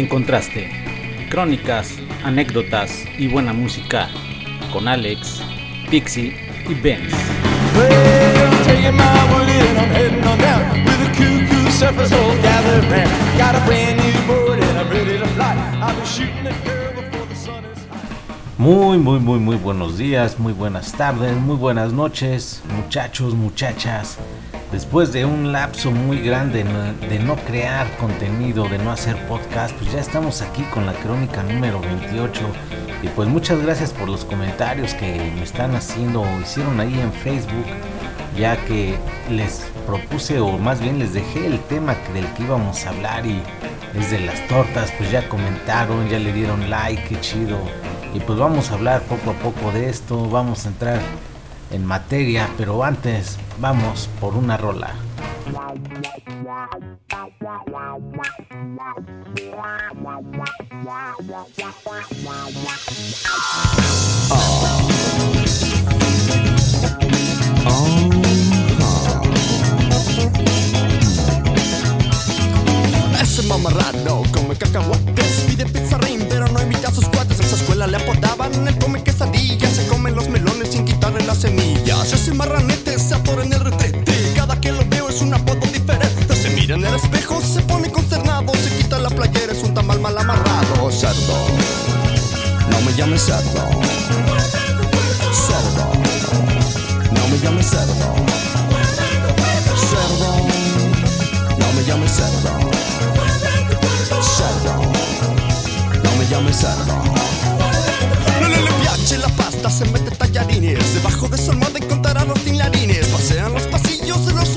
En contraste, crónicas, anécdotas y buena música con Alex, Pixie y Benz. Muy, muy, muy, muy buenos días, muy buenas tardes, muy buenas noches, muchachos, muchachas. Después de un lapso muy grande de no crear contenido, de no hacer podcast, pues ya estamos aquí con la crónica número 28. Y pues muchas gracias por los comentarios que me están haciendo o hicieron ahí en Facebook, ya que les propuse o más bien les dejé el tema del que íbamos a hablar y desde las tortas, pues ya comentaron, ya le dieron like, qué chido. Y pues vamos a hablar poco a poco de esto, vamos a entrar en materia, pero antes vamos por una rola. Ese mamarrado come cacahuates, pide pizza ring, pero no invita a sus cuates. En su escuela le apodaban el come quesadilla, se come los melones semillas. Ese marranete se atora en el retrete, cada que lo veo es un apodo diferente. Se mira en el espejo, se pone consternado, se quita la playera, es un tamal mal amarrado. Cerdo, no me llames cerdo. Cerdo, no me llames cerdo. Cerdo, no me llames cerdo. Cerdo, no me llames cerdo. No la pasta, se mete tallarines. Debajo de su almohada encontrará los tinlarines. Pasean los pasillos de los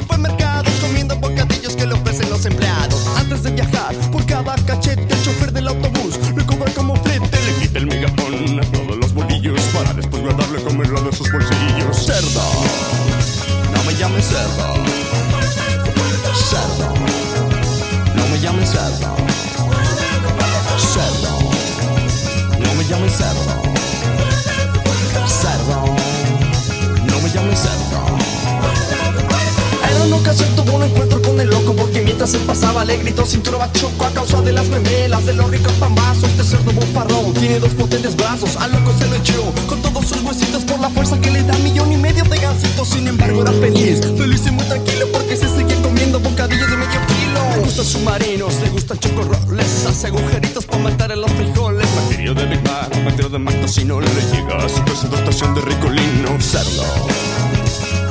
brazos, al loco se lo echó con todos sus huesitos por la fuerza que le da millón y medio de gansitos. Sin embargo era feliz, feliz y muy tranquilo porque se sigue comiendo bocadillos de medio kilo. Le gustan submarinos, le gustan chocorroles, hace agujeritos para matar a los frijoles. Material de Big Bang, material de Mactocino, le llega a su presentación de ricolino. Cerdo,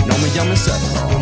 no me llames. Cerdo,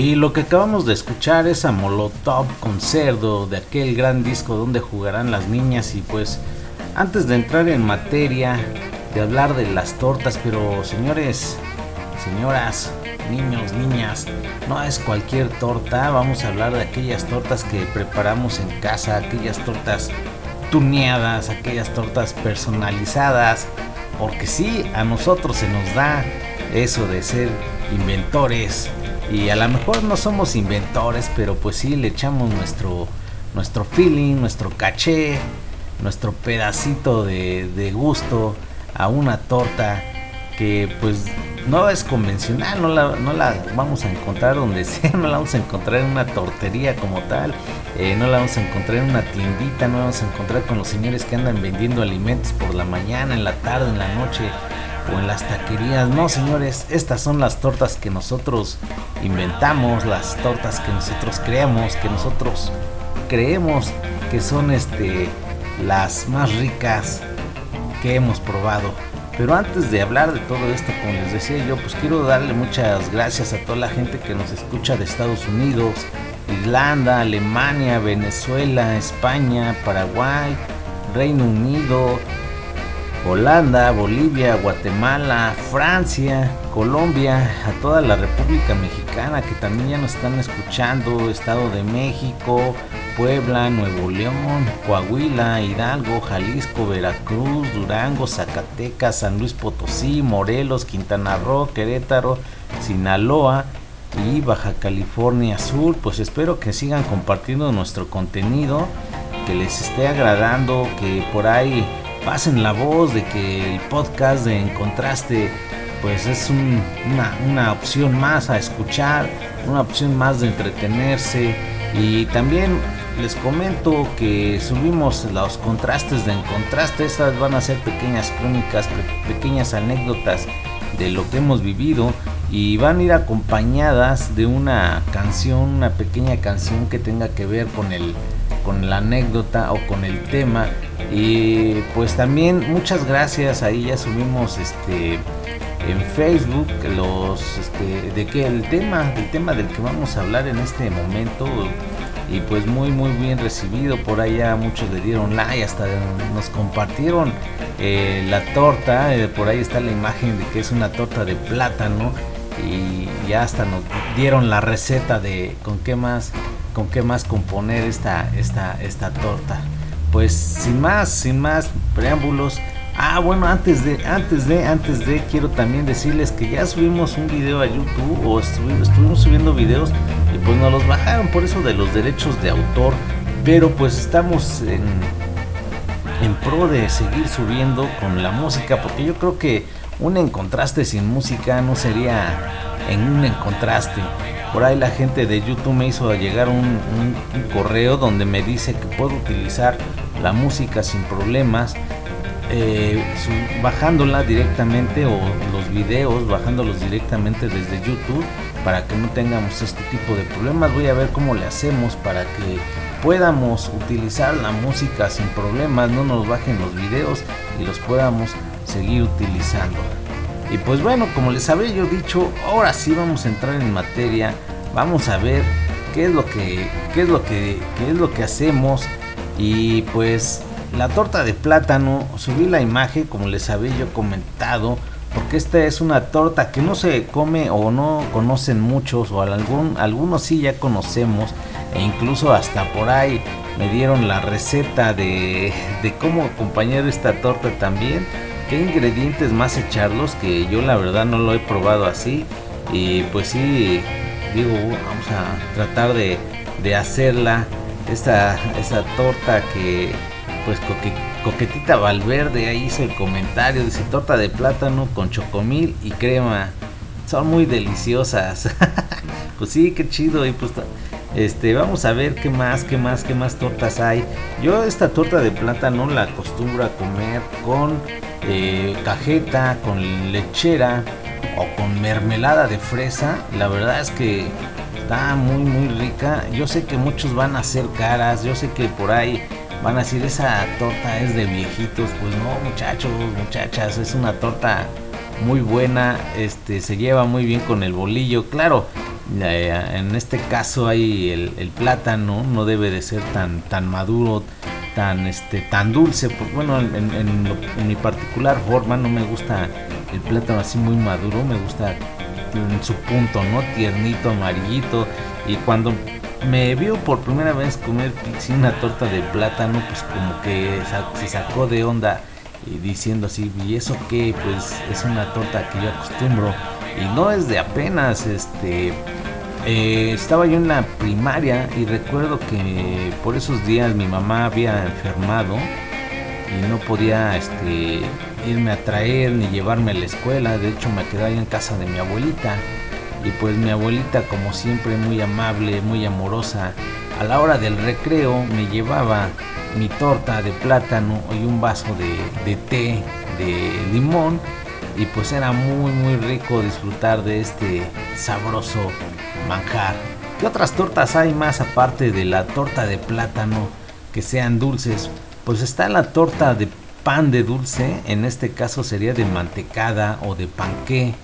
Y lo que acabamos de escuchar es a Molotov con Cerdo, de aquel gran disco donde jugarán las niñas. Y pues, antes de entrar en materia, de hablar de las tortas, pero señores, señoras, niños, niñas, no es cualquier torta, vamos a hablar de aquellas tortas que preparamos en casa, aquellas tortas tuneadas, aquellas tortas personalizadas, porque sí, a nosotros se nos da eso de ser inventores y a lo mejor no somos inventores, pero pues sí le echamos nuestro nuestro feeling, nuestro caché, nuestro pedacito de, gusto a una torta que pues no es convencional, no la, no la vamos a encontrar donde sea, no la vamos a encontrar en una tortería como tal, eh, no la vamos a encontrar en una tiendita, no la vamos a encontrar con los señores que andan vendiendo alimentos por la mañana, en la tarde, en la noche o en las taquerías. No, señores, estas son las tortas que nosotros inventamos, las tortas que nosotros creamos, que nosotros creemos que son este las más ricas que hemos probado. Pero antes de hablar de todo esto, como les decía yo, pues quiero darle muchas gracias a toda la gente que nos escucha de Estados Unidos, Irlanda, Alemania, Venezuela, España, Paraguay, Reino Unido, Holanda, Bolivia, Guatemala, Francia, Colombia, a toda la República Mexicana que también ya nos están escuchando, Estado de México, Puebla, Nuevo León, Coahuila, Hidalgo, Jalisco, Veracruz, Durango, Zacatecas, San Luis Potosí, Morelos, Quintana Roo, Querétaro, Sinaloa y Baja California Sur. Pues espero que sigan compartiendo nuestro contenido, que les esté agradando, que por ahí pasen la voz de que el podcast de En Contraste pues es una, opción más a escuchar, una opción más de entretenerse. Y también les comento que subimos los contrastes de En Contraste, estas van a ser pequeñas crónicas, pequeñas anécdotas de lo que hemos vivido y van a ir acompañadas de una canción, una pequeña canción que tenga que ver con el con la anécdota o con el tema. Y pues también muchas gracias. Ahí ya subimos este en Facebook los este, de que el tema del tema del que vamos a hablar en este momento. Y pues muy muy bien recibido. Por allá muchos le dieron like hasta nos compartieron eh, la torta. Eh, por ahí está la imagen de que es una torta de plátano. Y ya hasta nos dieron la receta de con qué más con qué más componer esta, esta, esta torta. Pues sin más, sin más preámbulos. Ah, bueno, antes de, antes de, antes de, quiero también decirles que ya subimos un video a YouTube o estuvimos, subiendo videos y pues nos los bajaron por eso de los derechos de autor. Pero pues estamos en, en pro de seguir subiendo con la música porque yo creo que un encontraste sin música no sería en un encontraste. Por ahí la gente de YouTube me hizo llegar un, correo donde me dice que puedo utilizar la música sin problemas, eh, bajándola directamente o los videos, bajándolos directamente desde YouTube para que no tengamos este tipo de problemas. Voy a ver cómo le hacemos para que podamos utilizar la música sin problemas, no nos bajen los videos y los podamos seguir utilizando. Y pues bueno, como les había yo dicho, ahora sí vamos a entrar en materia. Vamos a ver qué es lo que qué es lo que qué es lo que hacemos y pues la torta de plátano, subí la imagen como les había yo comentado, porque esta es una torta que no se come o no conocen muchos o algún, algunos sí ya conocemos e incluso hasta por ahí me dieron la receta de, de cómo acompañar esta torta también qué ingredientes más echarlos, que yo la verdad no lo he probado así. Y pues sí, digo, vamos a tratar de, hacerla, esta, esa torta que pues Coquetita Valverde ahí hizo el comentario, dice torta de plátano con chocomil y crema. Son muy deliciosas. pues sí, qué chido. Y pues este, vamos a ver qué más, qué más, qué más tortas hay. Yo esta torta de plátano la acostumbro a comer con eh, cajeta, con lechera o con mermelada de fresa. La verdad es que está muy muy rica. Yo sé que muchos van a hacer caras, yo sé que por ahí van a decir esa torta es de viejitos. Pues no, muchachos, muchachas, es una torta muy buena, este se lleva muy bien con el bolillo. Claro, en este caso hay el, plátano, no debe de ser tan, tan maduro tan este tan dulce pues bueno en, mi particular forma no me gusta el plátano así muy maduro me gusta en su punto no tiernito amarillito y cuando me vio por primera vez comer una torta de plátano pues como que se sacó de onda y diciendo así y eso que pues es una torta que yo acostumbro y no es de apenas este eh, estaba yo en la primaria y recuerdo que por esos días mi mamá había enfermado y no podía este, irme a traer ni llevarme a la escuela. De hecho me quedé ahí en casa de mi abuelita. Y pues mi abuelita como siempre muy amable, muy amorosa, a la hora del recreo me llevaba mi torta de plátano y un vaso de, de té de limón y pues era muy muy rico disfrutar de este sabroso manjar. ¿Qué otras tortas hay más aparte de la torta de plátano que sean dulces? Pues está la torta de pan de dulce, en este caso sería de mantecada o de panqué.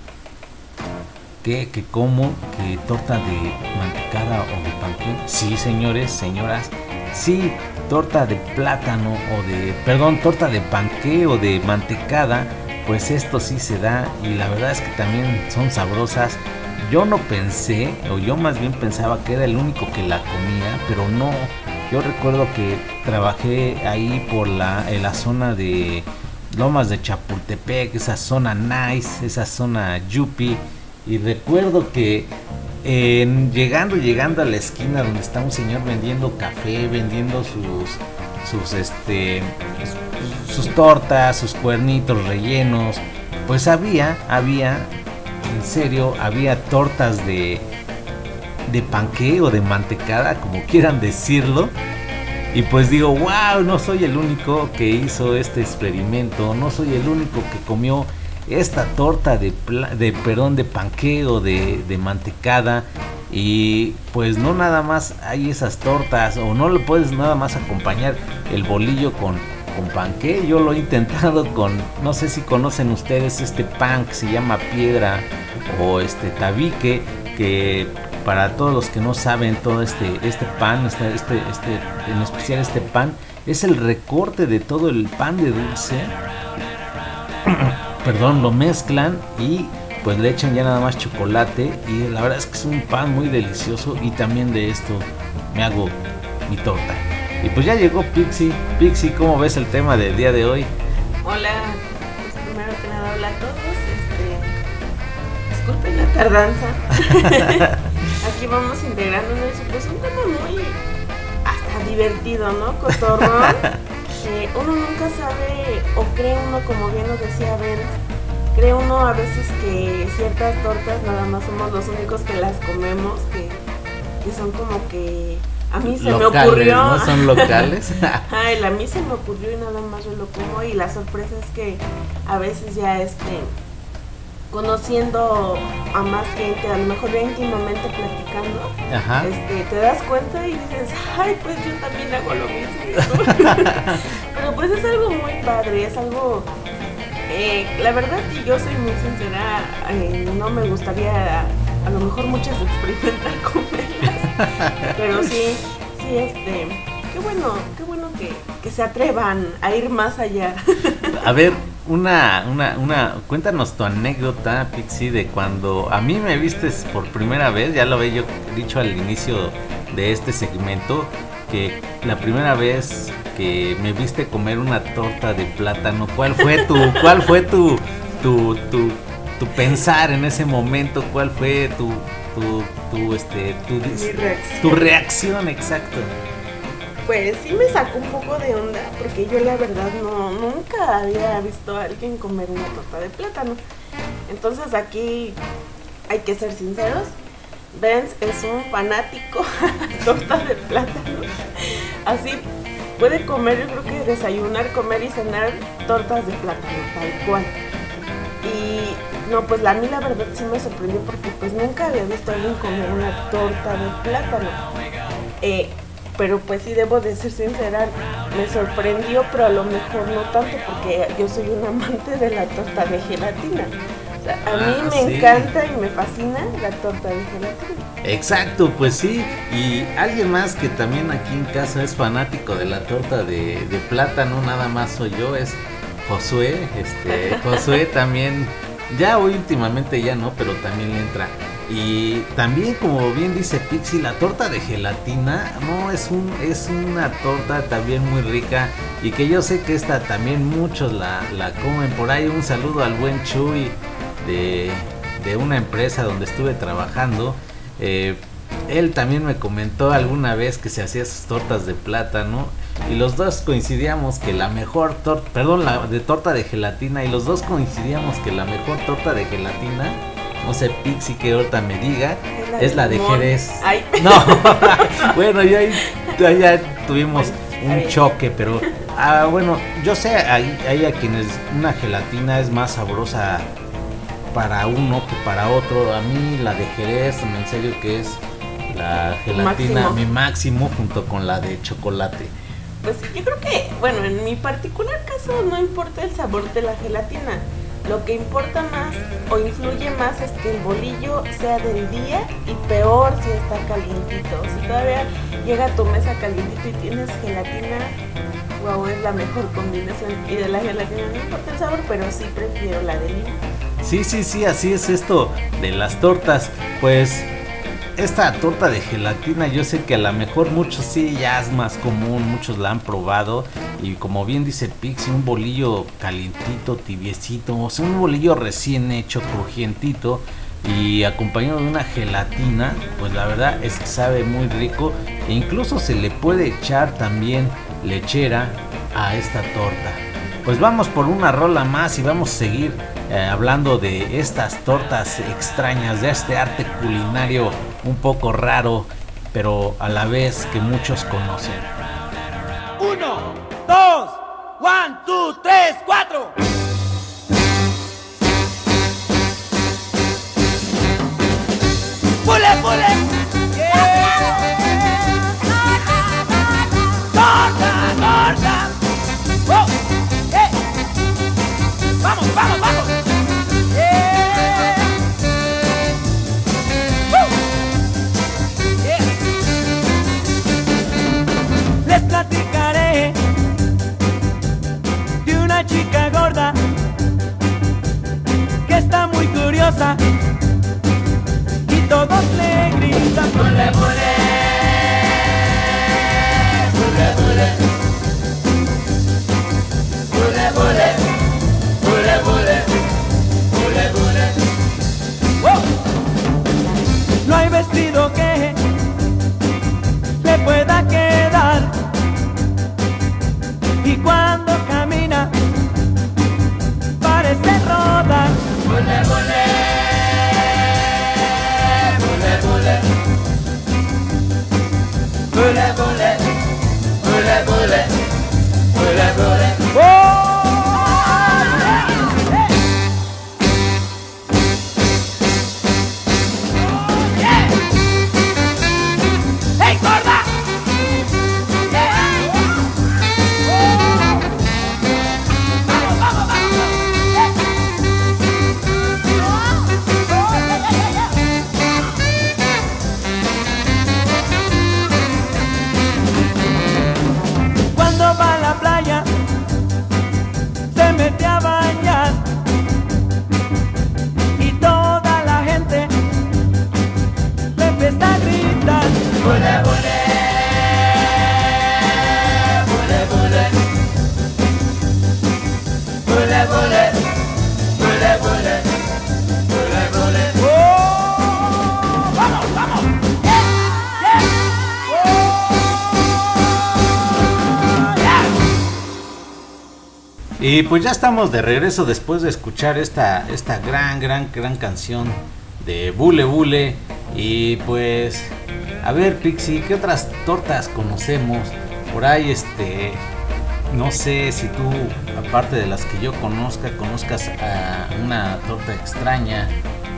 qué? ¿Que cómo? ¿Que torta de mantecada o de panqué? Sí, señores, señoras. Sí, torta de plátano o de, perdón, torta de panqué o de mantecada, pues esto sí se da y la verdad es que también son sabrosas. Yo no pensé, o yo más bien pensaba que era el único que la comía, pero no. Yo recuerdo que trabajé ahí por la, en la zona de Lomas de Chapultepec, esa zona nice, esa zona yupi. Y recuerdo que en, llegando, llegando a la esquina donde está un señor vendiendo café, vendiendo sus, sus, este, sus tortas, sus cuernitos rellenos, pues había, había, en serio, había tortas de, de panque o de mantecada, como quieran decirlo. Y pues digo, wow, no soy el único que hizo este experimento, no soy el único que comió esta torta de, de de panqueo, de, de mantecada. Y pues no nada más hay esas tortas o no le puedes nada más acompañar el bolillo con, con panque. Yo lo he intentado con, no sé si conocen ustedes este pan que se llama piedra o este tabique, que para todos los que no saben todo este, este pan, este, este, este, en especial este pan, es el recorte de todo el pan de dulce perdón, lo mezclan y pues le echan ya nada más chocolate y la verdad es que es un pan muy delicioso y también de esto me hago mi torta. Y pues ya llegó Pixie. Pixie, ¿cómo ves el tema del día de hoy? Hola, pues primero que nada hola a todos. Este, disculpen la tardanza. Aquí vamos integrándonos pues un tema muy hasta divertido, ¿no? Cotorrón. uno nunca sabe, o cree uno, como bien lo decía Ben, cree uno a veces que ciertas tortas nada más somos los únicos que las comemos, que, son como que a mí se me ocurrió. ¿no? Son locales. Ay, a mí se me ocurrió y nada más yo lo como y la sorpresa es que a veces ya este conociendo a más gente, a lo mejor ya íntimamente platicando, Este, te das cuenta y dices, ay, pues yo también hago lo mismo. Pero pues es algo muy padre, es algo... Eh, la verdad, y yo soy muy sincera, eh, no me gustaría a lo mejor muchas experimentar comerlas, pero sí, sí, este, qué bueno, qué bueno que, que se atrevan a ir más allá. A ver, una, una, una, cuéntanos tu anécdota, Pixie, de cuando a mí me vistes por primera vez, ya lo había yo dicho al inicio de este segmento, que la primera vez que me viste comer una torta de plátano, ¿cuál fue tu, cuál fue tu, tu, tu, tu pensar en ese momento? ¿Cuál fue tu, tu, tu este, tu, reacción. tu reacción, exacto? pues sí me sacó un poco de onda porque yo la verdad no nunca había visto a alguien comer una torta de plátano. Entonces aquí hay que ser sinceros. Benz es un fanático de tortas de plátano. Así puede comer, yo creo que desayunar, comer y cenar tortas de plátano, tal cual. Y no, pues a mí la verdad sí me sorprendió porque pues nunca había visto a alguien comer una torta de plátano. Eh, pero pues sí debo de ser sincera, me sorprendió, pero a lo mejor no tanto porque yo soy un amante de la torta de gelatina. a mí ah, me encanta y me fascina la torta de gelatina. Exacto, pues sí. Y alguien más que también aquí en casa es fanático de la torta de, de plátano, nada más soy yo, es Josué. Este, Josué también, ya hoy últimamente ya no, pero también le entra y también, como bien dice Pixie, la torta de gelatina, no, es, un, es una torta también muy rica y que yo sé que esta también muchos la, la comen. Por ahí un saludo al buen Chuy de, de una empresa donde estuve trabajando. Eh, él también me comentó alguna vez que se hacía sus tortas de plátano y los dos coincidíamos que la mejor torta, perdón, la de torta de gelatina y los dos coincidíamos que la mejor torta de gelatina no sé, Pixie que ahorita me diga, es la de, Jerez. No, bueno, ya, ya tuvimos un choque, pero ah, bueno, yo sé, hay, hay a quienes una gelatina es más sabrosa para uno que para otro. A mí la de Jerez, en serio que es la gelatina mi máximo junto con la de chocolate. Pues yo creo que, bueno, en mi particular caso no importa el sabor de la gelatina Lo que importa más o influye más es que el bolillo sea del día y peor si está calientito. Si todavía llega a tu mesa calientito y tienes gelatina, wow, es la mejor combinación. Y de la gelatina no importa el sabor, pero sí prefiero la de lima. Sí, sí, sí, así es esto de las tortas. Pues esta torta de gelatina yo sé que a lo mejor muchos sí ya es más común, muchos la han probado y como bien dice Pixie, un bolillo calientito, tibiecito, o sea, un bolillo recién hecho, crujientito y acompañado de una gelatina, pues la verdad es que sabe muy rico e incluso se le puede echar también lechera a esta torta. Pues vamos por una rola más y vamos a seguir eh, hablando de estas tortas extrañas, de este arte culinario un poco raro, pero a la vez que muchos conocen. Uno, dos, one, two, tres, cuatro. ¡Pule, pule! Y todos le gritan ¡Bule, bule! ¡Bule, bule! ¡Bule, bule! ¡Bule, bule! ¡Bule, bule! ¡Wow! No hay vestido que le pueda quedar y cuando camina parece rodar. Bule, bule, bullet, bullet, bullet. Y pues ya estamos de regreso después de escuchar esta, esta gran, gran, gran canción de Bule Bule. Y pues, a ver, Pixie, ¿qué otras tortas conocemos? Por ahí, este, no sé si tú, aparte de las que yo conozca, conozcas a una torta extraña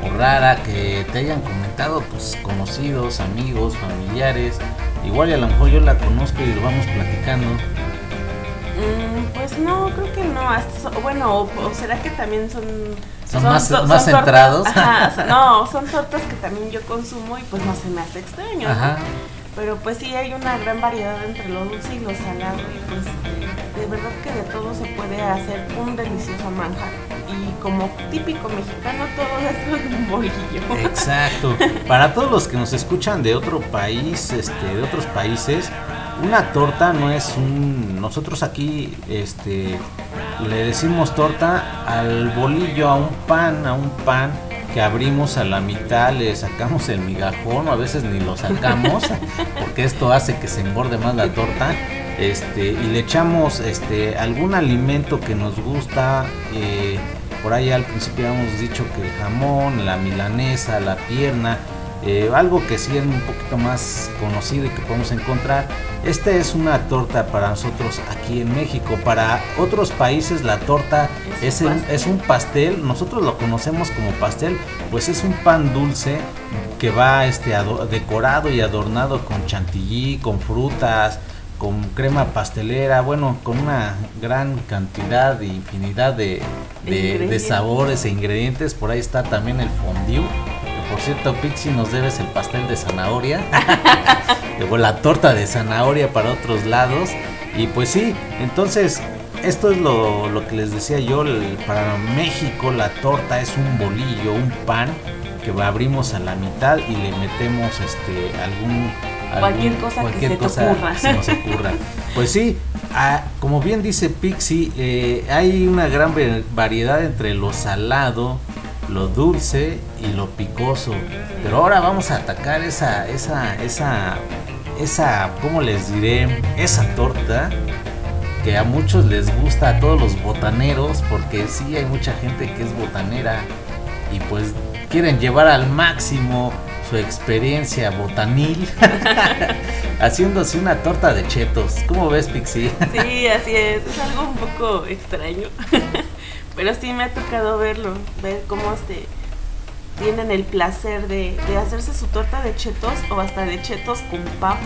o rara que te hayan comentado, pues conocidos, amigos, familiares. Igual y a lo mejor yo la conozco y lo vamos platicando. Creo que no. hasta so- bueno, o, o será que también son. Son más- más centrados. ajá, no, son tortas que también yo consumo y pues no se me hace extraño. Pero pues sí hay una gran variedad entre lo dulce y lo salado. Y pues de verdad que de todo se puede hacer un delicioso manjar. Y como típico mexicano, todo dentro de un bolillo. Exacto. Para todos los que nos escuchan de otro país, este, de otros países, una torta no es un. Nosotros aquí, este, le decimos torta al bolillo, a un pan, a un pan que abrimos a la mitad, le sacamos el migajón a veces ni lo sacamos, porque esto hace que se engorde más la torta. Este, y le echamos este, algún alimento que nos gusta. eh, por ahí al principio habíamos dicho que el jamón, la milanesa, la pierna, eh, algo que sí es un poquito más conocido y que podemos encontrar. Esta es una torta para nosotros aquí en México. Para otros países la torta Es es, un pastel. es un pastel. Nosotros lo conocemos como pastel, pues es un pan dulce que va este, ado- decorado y adornado con chantilly, con frutas, con crema pastelera, bueno, con una gran cantidad e infinidad de, de, de sabores e ingredientes. Por ahí está también el fondue. Por cierto, Pixie, nos debes el pastel de zanahoria. o la torta de zanahoria para otros lados. Y pues sí, entonces esto es lo, lo que les decía yo. el- para México la torta es un bolillo, un pan que abrimos a la mitad y le metemos este algún Cualquier cosa que se te ocurra. se nos ocurra. Pues sí, como bien dice Pixie, eh, hay una gran variedad entre lo salado, lo dulce y lo picoso. Pero ahora vamos a atacar esa, esa, esa, esa, ¿cómo les diré? Esa torta que a muchos les gusta, a todos los botaneros, porque sí hay mucha gente que es botanera y pues quieren llevar al máximo su experiencia botanil haciéndose una torta de chetos. ¿Cómo ves, Pixie? Sí, así es. Es algo un poco extraño. Pero sí me ha tocado verlo. Ver cómo este, tienen el placer de, de hacerse su torta de chetos o hasta de chetos con papas.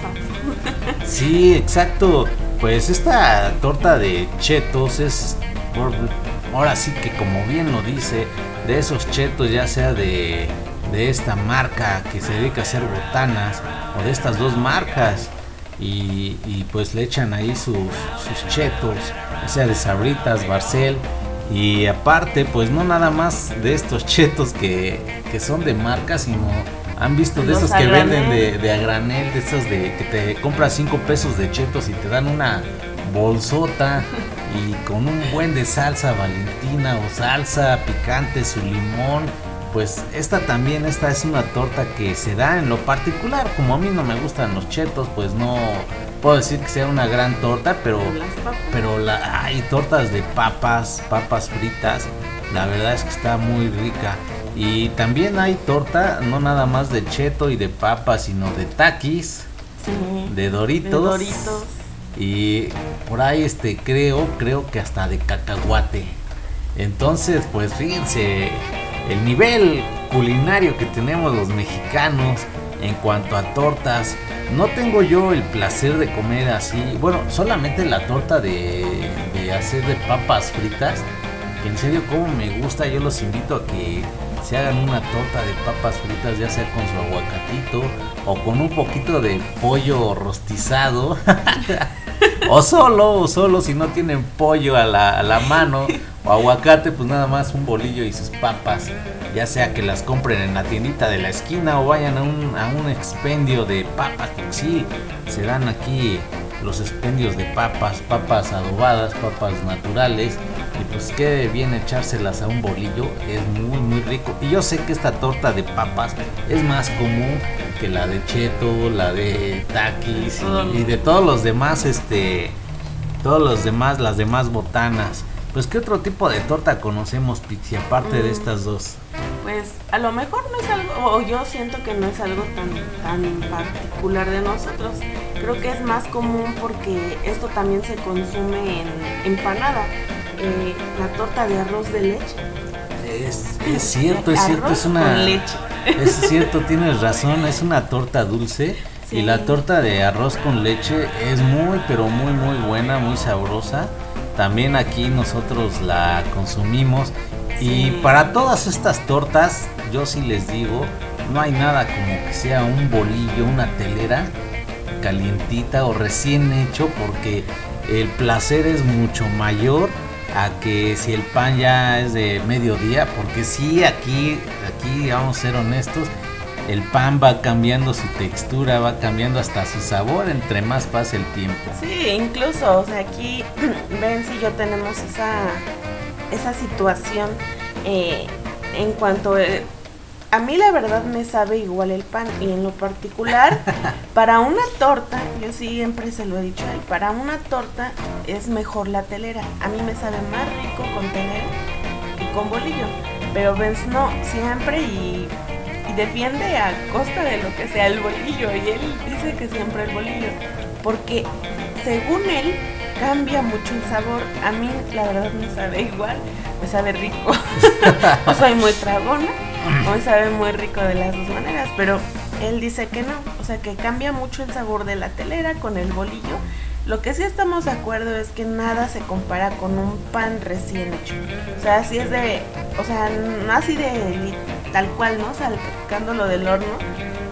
Sí, exacto. Pues esta torta de chetos es, ahora sí que como bien lo dice, de esos chetos ya sea de, de esta marca que se dedica a hacer botanas o de estas dos marcas. Y, y pues le echan ahí sus, sus chetos, ya sea de sabritas, barcel. Y aparte, pues no nada más de estos chetos que, que son de marca, sino han visto de Los esos que venden de a granel, de esos de que te compras 5 pesos de chetos y te dan una bolsota y con un buen de salsa valentina o salsa picante, su limón. Pues esta también, esta es una torta que se da en lo particular. Como a mí no me gustan los chetos, pues no puedo decir que sea una gran torta, pero pero la, hay tortas de papas, papas fritas. La verdad es que está muy rica. Y también hay torta, no nada más de cheto y de papas, sino de taquis, Sí. de doritos. De Doritos. Y por ahí este creo, creo que hasta de cacahuate. Entonces, pues fíjense el nivel culinario que tenemos los mexicanos en cuanto a tortas. No tengo yo el placer de comer así, bueno, solamente la torta de, hacer de papas fritas. Que en serio, como me gusta, yo los invito a que se hagan una torta de papas fritas, ya sea con su aguacatito o con un poquito de pollo rostizado. O solo, o solo si no tienen pollo a la, a la mano o aguacate, pues nada más un bolillo y sus papas. Ya sea que las compren en la tiendita de la esquina o vayan a un, a un expendio de papas. porque Sí, se dan aquí los expendios de papas, papas adobadas, papas naturales. Y pues qué bien echárselas a un bolillo, es muy muy rico. Y yo sé que esta torta de papas es más común que la de cheto, la de taquis y, y de todos los demás, este, todos los demás, las demás botanas. Pues qué otro tipo de torta conocemos, Pixie, aparte de Mm. estas dos. Pues a lo mejor no es algo, o yo siento que no es algo tan, tan particular de nosotros. Creo que es más común porque esto también se consume en empanada. Eh, la torta de arroz de leche. Es, es cierto, es cierto, Arroz es una. con leche. Es cierto, tienes razón, es una torta dulce. Y la torta de arroz con leche es muy, pero muy, muy buena, muy sabrosa. También aquí nosotros la consumimos. Y para todas estas tortas, yo sí les digo, no hay nada como que sea un bolillo, una telera calientita o recién hecho porque el placer es mucho mayor a que si el pan ya es de mediodía, porque sí, aquí, aquí vamos a ser honestos, el pan va cambiando su textura, va cambiando hasta su sabor entre más pasa el tiempo. Sí, incluso, o sea, aquí ven si yo tenemos esa, esa situación eh, en cuanto eh, a mí la verdad me sabe igual el pan y en lo particular para una torta, yo siempre se lo he dicho a él, para una torta es mejor la telera. A mí me sabe más rico con telera que con bolillo, pero Benz no, siempre y, defiende a costa de lo que sea el bolillo y él dice que siempre el bolillo, porque según él cambia mucho el sabor. A mí la verdad me sabe igual, me sabe rico. o soy muy tragona, o me sabe muy rico de las dos maneras, pero él dice que no, o sea que cambia mucho el sabor de la telera con el bolillo. Lo que sí estamos de acuerdo es que nada se compara con un pan recién hecho. O sea, así es de, o sea, no así de tal cual, ¿no? Sacándolo del horno,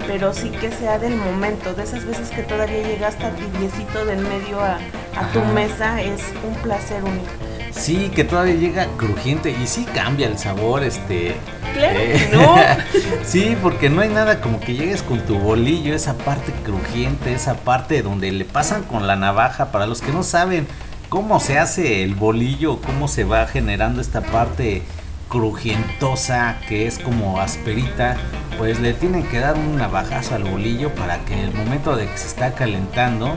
pero sí que sea del momento, de esas veces que todavía llega hasta tibiecito del medio a, a tu mesa, es un placer único. Sí, que todavía llega crujiente y sí cambia el sabor, este. Claro eh, no. sí, porque no hay nada como que llegues con tu bolillo, esa parte crujiente, esa parte donde le pasan con la navaja. Para los que no saben cómo se hace el bolillo, cómo se va generando esta parte crujientosa que es como asperita, pues le tienen que dar un navajazo al bolillo para que el momento de que se está calentando,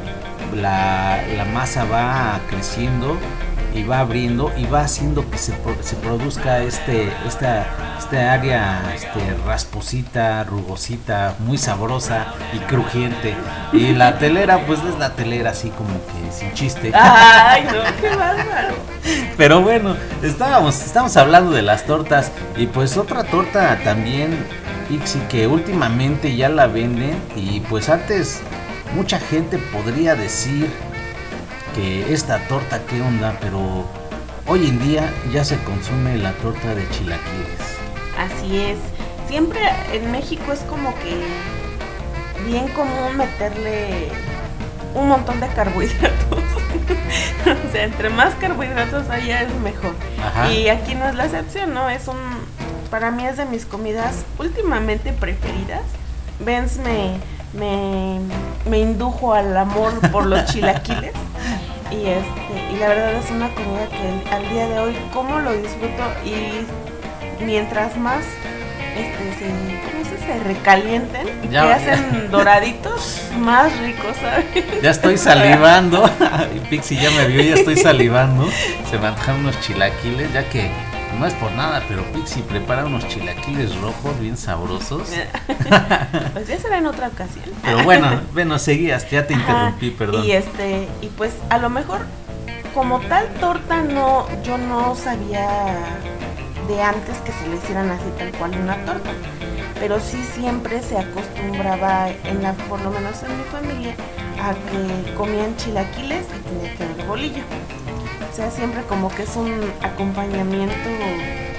la masa va creciendo y va abriendo y va haciendo que se, se produzca este esta esta área este rasposita rugosita muy sabrosa y crujiente y la telera pues es la telera así como que sin chiste Ay, no, qué bárbaro. pero bueno estábamos estamos hablando de las tortas y pues otra torta también Ixi que últimamente ya la venden y pues antes mucha gente podría decir que esta torta qué onda, pero hoy en día ya se consume la torta de chilaquiles. Así es. Siempre en México es como que bien común meterle un montón de carbohidratos. o sea, entre más carbohidratos haya es mejor. Ajá. Y aquí no es la excepción, ¿no? Es un para mí es de mis comidas últimamente preferidas. Benz me, me, me indujo al amor por los chilaquiles. Y este, y la verdad es una comida que al día de hoy como lo disfruto y mientras más este se, ¿cómo se recalienten, hacen doraditos, más ricos, ¿sabes? Ya estoy salivando. Pixie ya me vio, ya estoy salivando. Se me antojan unos chilaquiles, ya que no es por nada, pero Pixie prepara unos chilaquiles rojos bien sabrosos. pues ya será en otra ocasión. Pero bueno, bueno, seguías, ya te Ajá, interrumpí, perdón. Y este, y pues a lo mejor como tal torta no, yo no sabía de antes que se le hicieran así tal cual una torta. Pero sí siempre se acostumbraba, en la, por lo menos en mi familia, a que comían chilaquiles y tenía que haber bolillo. O sea, siempre como que es un acompañamiento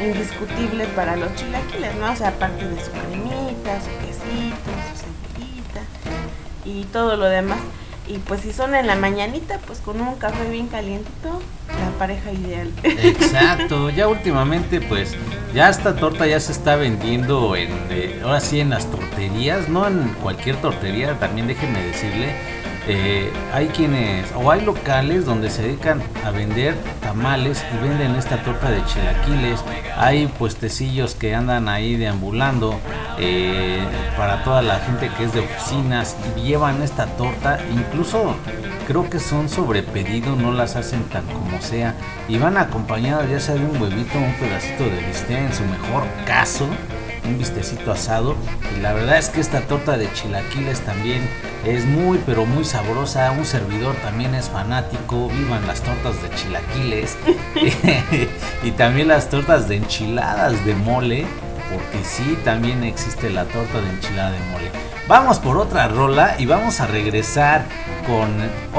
indiscutible para los chilaquiles, ¿no? O sea, aparte de su cremita, su quesito, su cebollita y todo lo demás. Y pues si son en la mañanita, pues con un café bien calientito, la pareja ideal. Exacto, ya últimamente pues ya esta torta ya se está vendiendo en eh, ahora sí en las torterías, no en cualquier tortería, también déjenme decirle, eh, hay quienes o hay locales donde se dedican a vender tamales y venden esta torta de chilaquiles, hay puestecillos que andan ahí deambulando eh, para toda la gente que es de oficinas y llevan esta torta, incluso creo que son sobre pedido, no las hacen tan como sea. Y van acompañadas ya sea de un huevito, un pedacito de bistec en su mejor caso, un bistecito asado. Y la verdad es que esta torta de chilaquiles también es muy pero muy sabrosa, un servidor también es fanático, vivan las tortas de chilaquiles y también las tortas de enchiladas de mole, porque sí también existe la torta de enchilada de mole. Vamos por otra rola y vamos a regresar con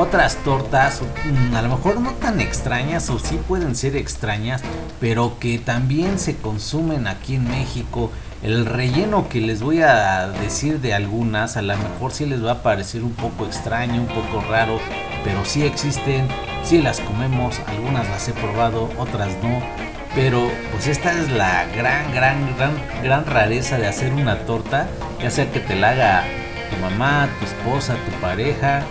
otras tortas, mm, a lo mejor no tan extrañas o sí pueden ser extrañas, pero que también se consumen aquí en México. El relleno que les voy a decir de algunas, a lo mejor sí les va a parecer un poco extraño, un poco raro, pero sí existen, sí las comemos, algunas las he probado, otras no. Pero pues esta es la gran, gran, gran, gran rareza de hacer una torta, ya sea que te la haga tu mamá, tu esposa, tu pareja,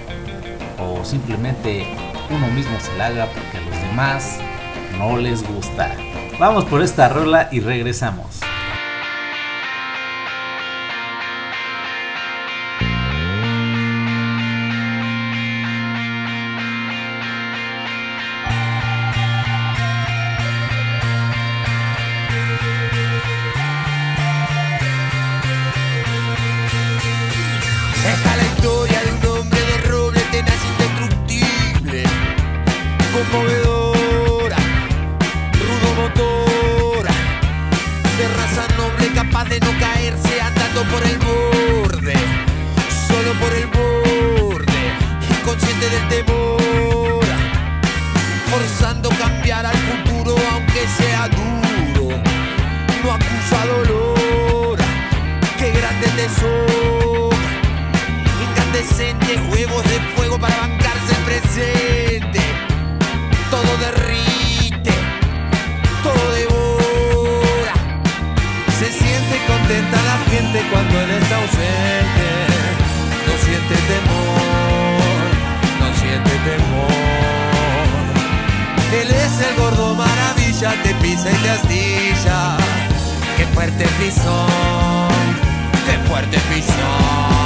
o simplemente uno mismo se la haga porque a los demás no les gusta. Vamos por esta rola y regresamos. Huevos de fuego para bancarse el presente. Todo derrite, todo devora. Se siente contenta la gente cuando él está ausente. No siente temor, no siente temor. Él es el gordo maravilla, te pisa y te astilla. Qué fuerte pisón, qué fuerte pisón.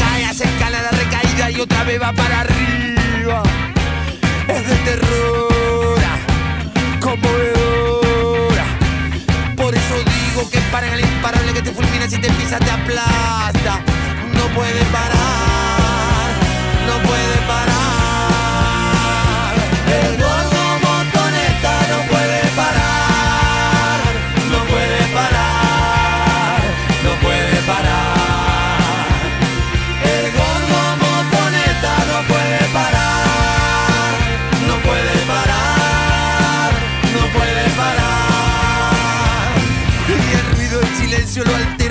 Cae, hace escala la recaída y otra vez va para arriba. Es de terror, conmovedora. Por eso digo que para el imparable que te fulmina si te pisa te aplasta. No puede parar, no puede parar.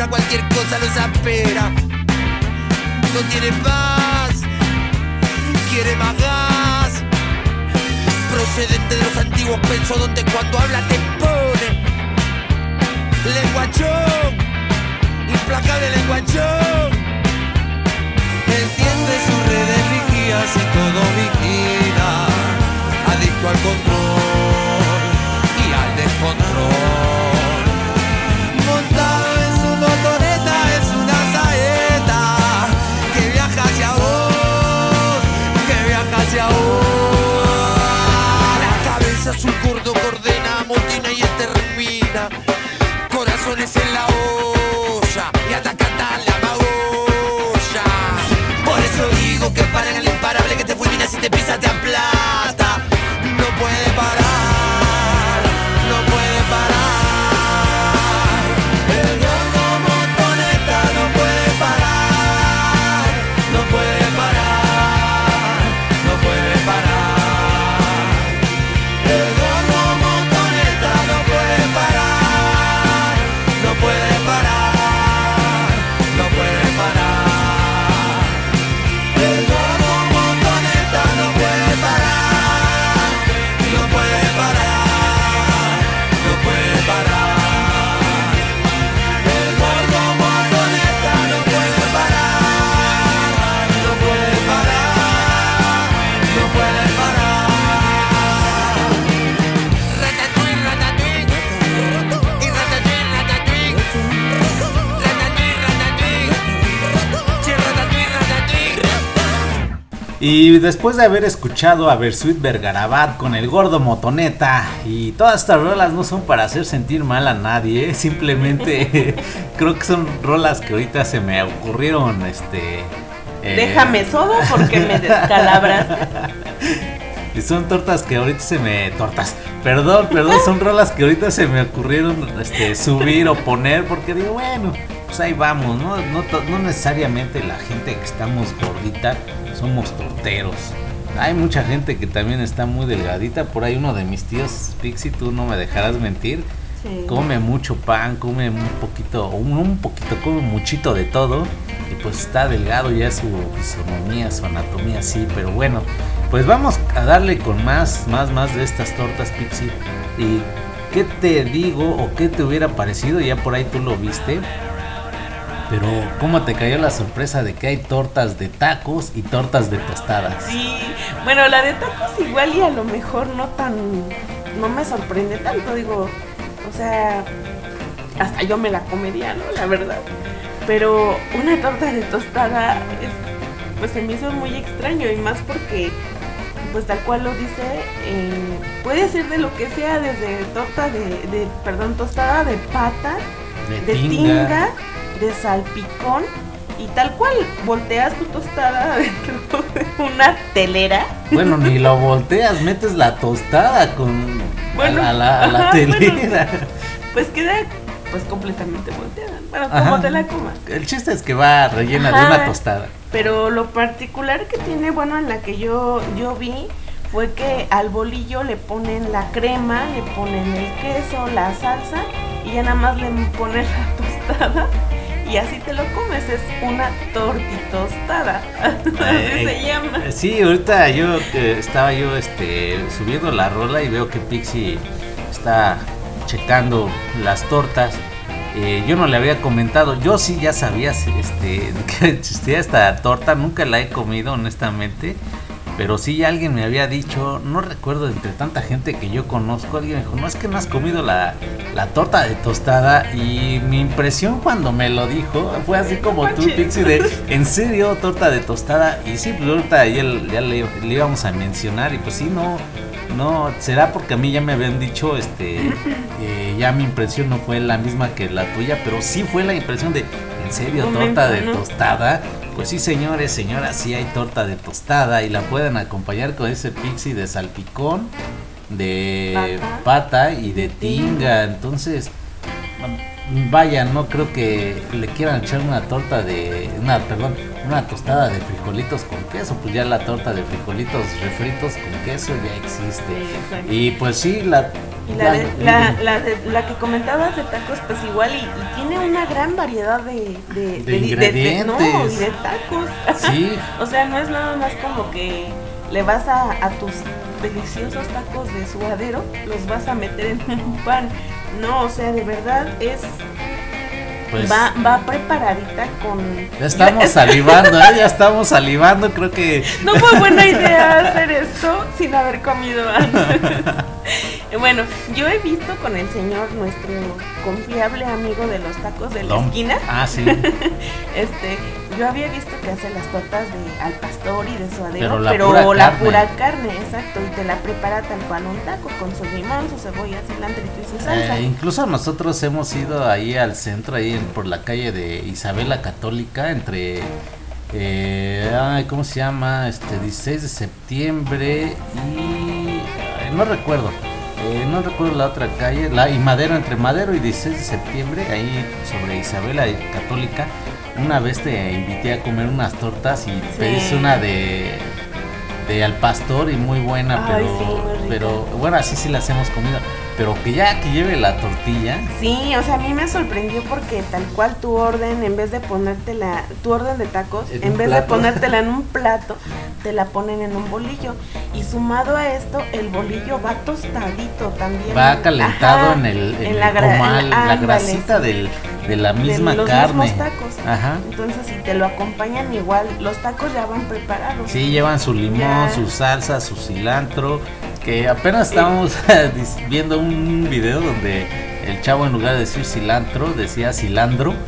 Altera, cualquier cosa lo desespera. No tiene paz, quiere más gas. Procedente de los antiguos pensos donde cuando habla te pone. Lenguachón, implacable lenguachón. Entiende sus redes vigías y todo vigila. Adicto al control y al descontrol. Gordo coordena, motina y extermina. Corazones en la olla y atacata la magolla. Por eso digo que para en el imparable que te fulmina si te pisa te aplasta. Después de haber escuchado a Bersuit Vergarabat con el gordo motoneta y todas estas rolas no son para hacer sentir mal a nadie, ¿eh? simplemente creo que son rolas que ahorita se me ocurrieron, este... eh, Déjame sodo porque me descalabras. Y son tortas que ahorita se me... Tortas. Perdón, perdón, son rolas que ahorita se me ocurrieron este, subir o poner porque digo, bueno, pues ahí vamos, ¿no? No, no necesariamente la gente que estamos gordita somos torteros. Hay mucha gente que también está muy delgadita. Por ahí uno de mis tíos, Pixie, tú no me dejarás mentir. Sí. Come mucho pan, come un poquito, un, un poquito, come muchito de todo. Y pues está delgado ya su fisonomía, su anatomía, sí. Pero bueno, pues vamos a darle con más, más, más de estas tortas Pixie. ¿Y qué te digo o qué te hubiera parecido? Ya por ahí tú lo viste. Pero ¿cómo te cayó la sorpresa de que hay tortas de tacos y tortas de tostadas? Sí, bueno, la de tacos igual y a lo mejor no tan, no me sorprende tanto, digo, o sea, hasta yo me la comería, ¿no? La verdad. Pero una torta de tostada, es- pues se me hizo muy extraño y más porque, pues tal cual lo dice, eh, puede ser de lo que sea, desde torta de, de perdón, tostada de pata, De de tinga. tinga, de salpicón y tal cual volteas tu tostada dentro de una telera. Bueno, ni lo volteas, metes la tostada con Bueno, a la, a la ajá, bueno. telera. Pues queda pues completamente volteada. Bueno, Ajá. como te la comas. El chiste es que va rellena de una tostada. Pero lo particular que tiene, bueno, en la que yo, yo vi, fue que al bolillo le ponen la crema, le ponen el queso, la salsa y ya nada más le ponen la tostada. Y así te lo comes. Es una tortitostada. así se llama. Sí, ahorita yo eh, estaba yo este subiendo la rola y veo que Pixie está checando las tortas. Eh, yo no le había comentado, yo sí ya sabía este, que existía esta torta, nunca la he comido honestamente, pero sí alguien me había dicho, no recuerdo entre tanta gente que yo conozco, alguien me dijo, no es que no has comido la, la torta de tostada y mi impresión cuando me lo dijo fue así como tú, Pixie, de, ¿en serio torta de tostada? Y sí, pues ahorita ya, ya le, le íbamos a mencionar y pues sí, no, no, será porque a mí ya me habían dicho, este, eh, ya mi impresión no fue la misma que la tuya, pero sí fue la impresión de, ¿en serio, torta de tostada? Pues sí, señores, señoras, sí hay torta de tostada y la pueden acompañar con ese pixie de salpicón, de pata, y de tinga. Entonces, vaya, no creo que le quieran echar una torta de, una, perdón, una tostada de frijolitos con queso, pues ya la torta de frijolitos refritos con queso ya existe. y pues sí, la... Y la, la, la, la, que comentabas de tacos, pues igual, y, tiene una gran variedad de, de, de ingredientes. no, y de tacos. Sí. o sea, no es nada más como que le vas a, a tus deliciosos tacos de suadero, los vas a meter en un pan. No, o sea, de verdad es pues, va, va preparadita con. Ya estamos salivando, ¿eh? ya estamos salivando, creo que. No fue buena idea hacer esto sin haber comido antes. bueno, yo he visto con el señor, nuestro confiable amigo de los tacos de la esquina. Ah, sí. este, yo había visto que hace las tortas de al pastor y de suadero, pero la, pura, carne. exacto, y te la prepara tal cual un taco con su limón, su cebolla, cilantro y su salsa. Eh, incluso nosotros hemos ido ahí al centro, ahí por la calle de Isabela Católica, entre eh, ay, ¿cómo se llama? Este 16 de septiembre y no recuerdo. Eh, no recuerdo la otra calle, la y Madero, entre Madero y 16 de septiembre, ahí sobre Isabela Católica, una vez te invité a comer unas tortas y pediste una de, de al pastor y muy buena, pero, pero bueno, así sí las hemos comido pero que ya que lleve la tortilla. Sí, o sea, a mí me sorprendió porque tal cual tu orden, en vez de ponértela, tu orden de tacos, en, vez de ponértela en un plato, te la ponen en un bolillo. Y sumado a esto, el bolillo va tostadito también. Va calentado en el, en, la, comal, la grasita del, de la misma de los carne. Mismos tacos. Ajá. Entonces, si te lo acompañan igual, los tacos ya van preparados. Sí, llevan su limón, su salsa, su cilantro que apenas estábamos viendo un video donde el chavo en lugar de decir cilantro decía cilandro.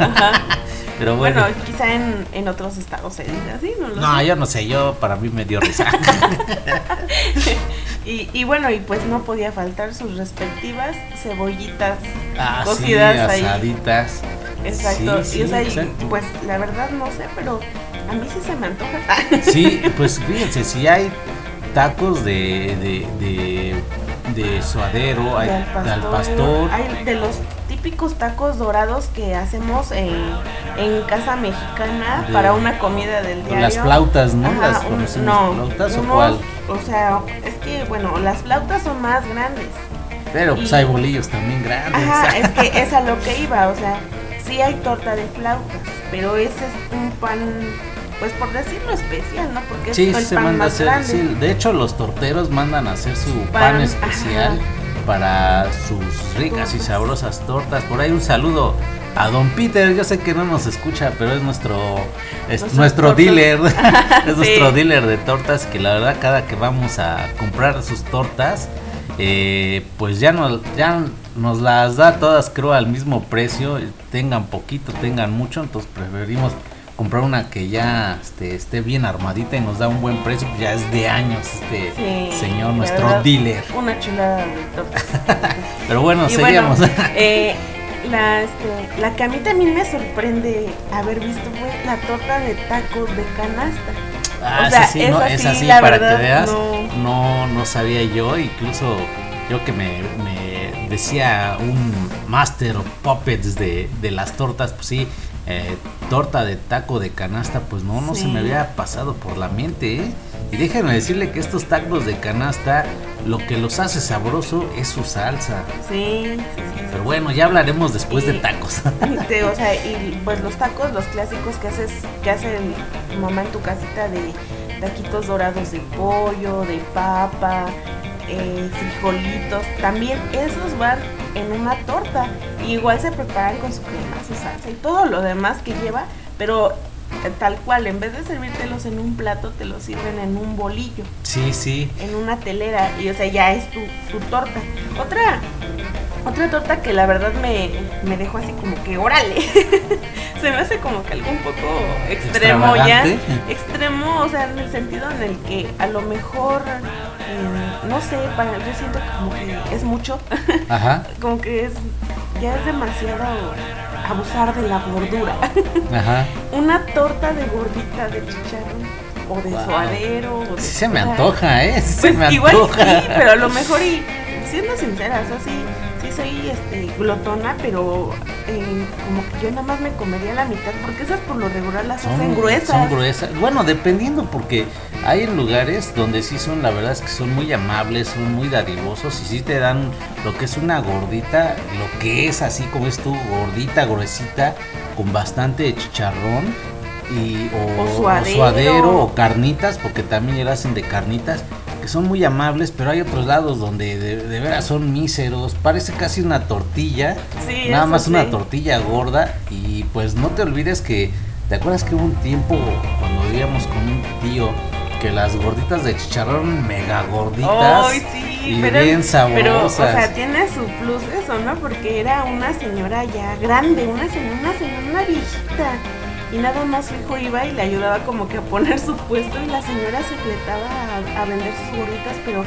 Pero bueno. quizá en, en, otros estados se dice así, no lo No, yo no sé, yo para mí me dio risa. y, y, bueno, y pues no podía faltar sus respectivas cebollitas ah, cocidas sí, asaditas. Exacto, y, o sea, pues la verdad no sé, pero a mí sí se me antoja. sí, pues fíjense, si hay tacos de, de, de, de suadero, hay, de al pastor. Hay de los típicos tacos dorados que hacemos en, en casa mexicana para una comida del día. Las flautas, ¿no? las no, flautas o cuál? O sea, es que, bueno, las flautas son más grandes. Pero pues hay bolillos también grandes. Ajá, es que es a lo que iba, o sea, sí hay torta de flautas, pero ese es un pan pues por decirlo especial, ¿no? Porque es el se pan manda más a hacer, de hecho los torteros mandan a hacer su pan, especial para sus ricas y sabrosas tortas. Por ahí un saludo a Don Peter, yo sé que no nos escucha, pero es nuestro es nuestro, dealer, es nuestro dealer de tortas que la verdad cada que vamos a comprar sus tortas, eh, pues ya nos, ya nos las da todas creo al mismo precio, tengan poquito, tengan mucho, entonces preferimos comprar una que ya este, esté bien armadita y nos da un buen precio, pues ya es de años este señor, nuestro dealer. Una chulada de tortas. Pero bueno, seguimos. eh, la, este, la que a mí también me sorprende haber visto fue la torta de tacos de canasta. Ah, o sea, sí, no, es así, para que veas, no. no, sabía yo, incluso yo que me, me decía un master of puppets de, de las tortas, pues sí, eh, torta de taco de canasta, pues no, no se me había pasado por la mente, ¿eh? Y déjenme decirle que estos tacos de canasta, lo que los hace sabroso es su salsa. Sí, Pero bueno, ya hablaremos después de tacos. O sea, y pues los tacos, los clásicos que haces, que hace mamá en tu casita de taquitos dorados de pollo, de papa, eh, frijolitos, también esos van en una torta. Igual se preparan con su crema, su salsa y todo lo demás que lleva, pero tal cual, en vez de servírtelos en un plato, te los sirven en un bolillo Sí, sí. en una telera y o sea ya es tu, tu torta. Otra otra torta que la verdad me, me dejó así como que órale. Se me hace como que algo un poco extremo ya. Extremo, o sea, en el sentido en el que a lo mejor eh, no sé, para yo siento como que es mucho, Ajá, como que es ya es demasiado abusar de la gordura. ajá. Una torta de gordita de chicharrón o de Wow. suadero. o de- Sí se me antoja, ¿eh? Sí pues se me igual antoja. sí, pero a lo mejor y siendo sincera, o sea, sí, soy este glotona, pero eh, como que yo nada más me comería la mitad, porque esas por lo regular las hacen gruesas. Son gruesas. Bueno, dependiendo, porque hay lugares donde sí son, la verdad es que son muy amables, son muy dadivosos y sí te dan lo que es una gordita, lo que es así como es tu gordita, gruesita, con bastante chicharrón y o, O o suadero. suadero o carnitas, porque también la hacen de carnitas. Que son muy amables, pero hay otros lados donde de, de veras son míseros. Parece casi una tortilla. Sí, Nada más una tortilla gorda y pues no te olvides que ¿te acuerdas que hubo un tiempo cuando vivíamos con un tío que las gorditas de chicharrón mega gorditas sí, y pero, bien sabrosas? pero, o sea, tiene su plus eso, ¿no? Porque era una señora ya grande, una señora, una señora, una viejita. Y nada más su hijo iba y le ayudaba como que a poner su puesto y la señora se fletaba a, a vender sus gorditas, pero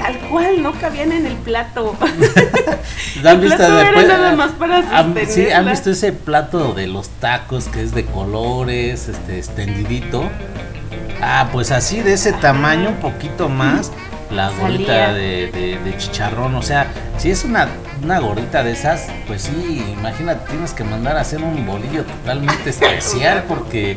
tal cual, no cabían en el plato. ¿Han visto plato era después- nada más para han- sí, han visto ese plato de los tacos que es de colores, este extendidito. Ah, pues así de ese tamaño, un poquito más, la gordita de, de- de chicharrón. O sea, si es una, una gordita de esas, pues sí, imagínate, tienes que mandar a hacer un bolillo totalmente especial porque...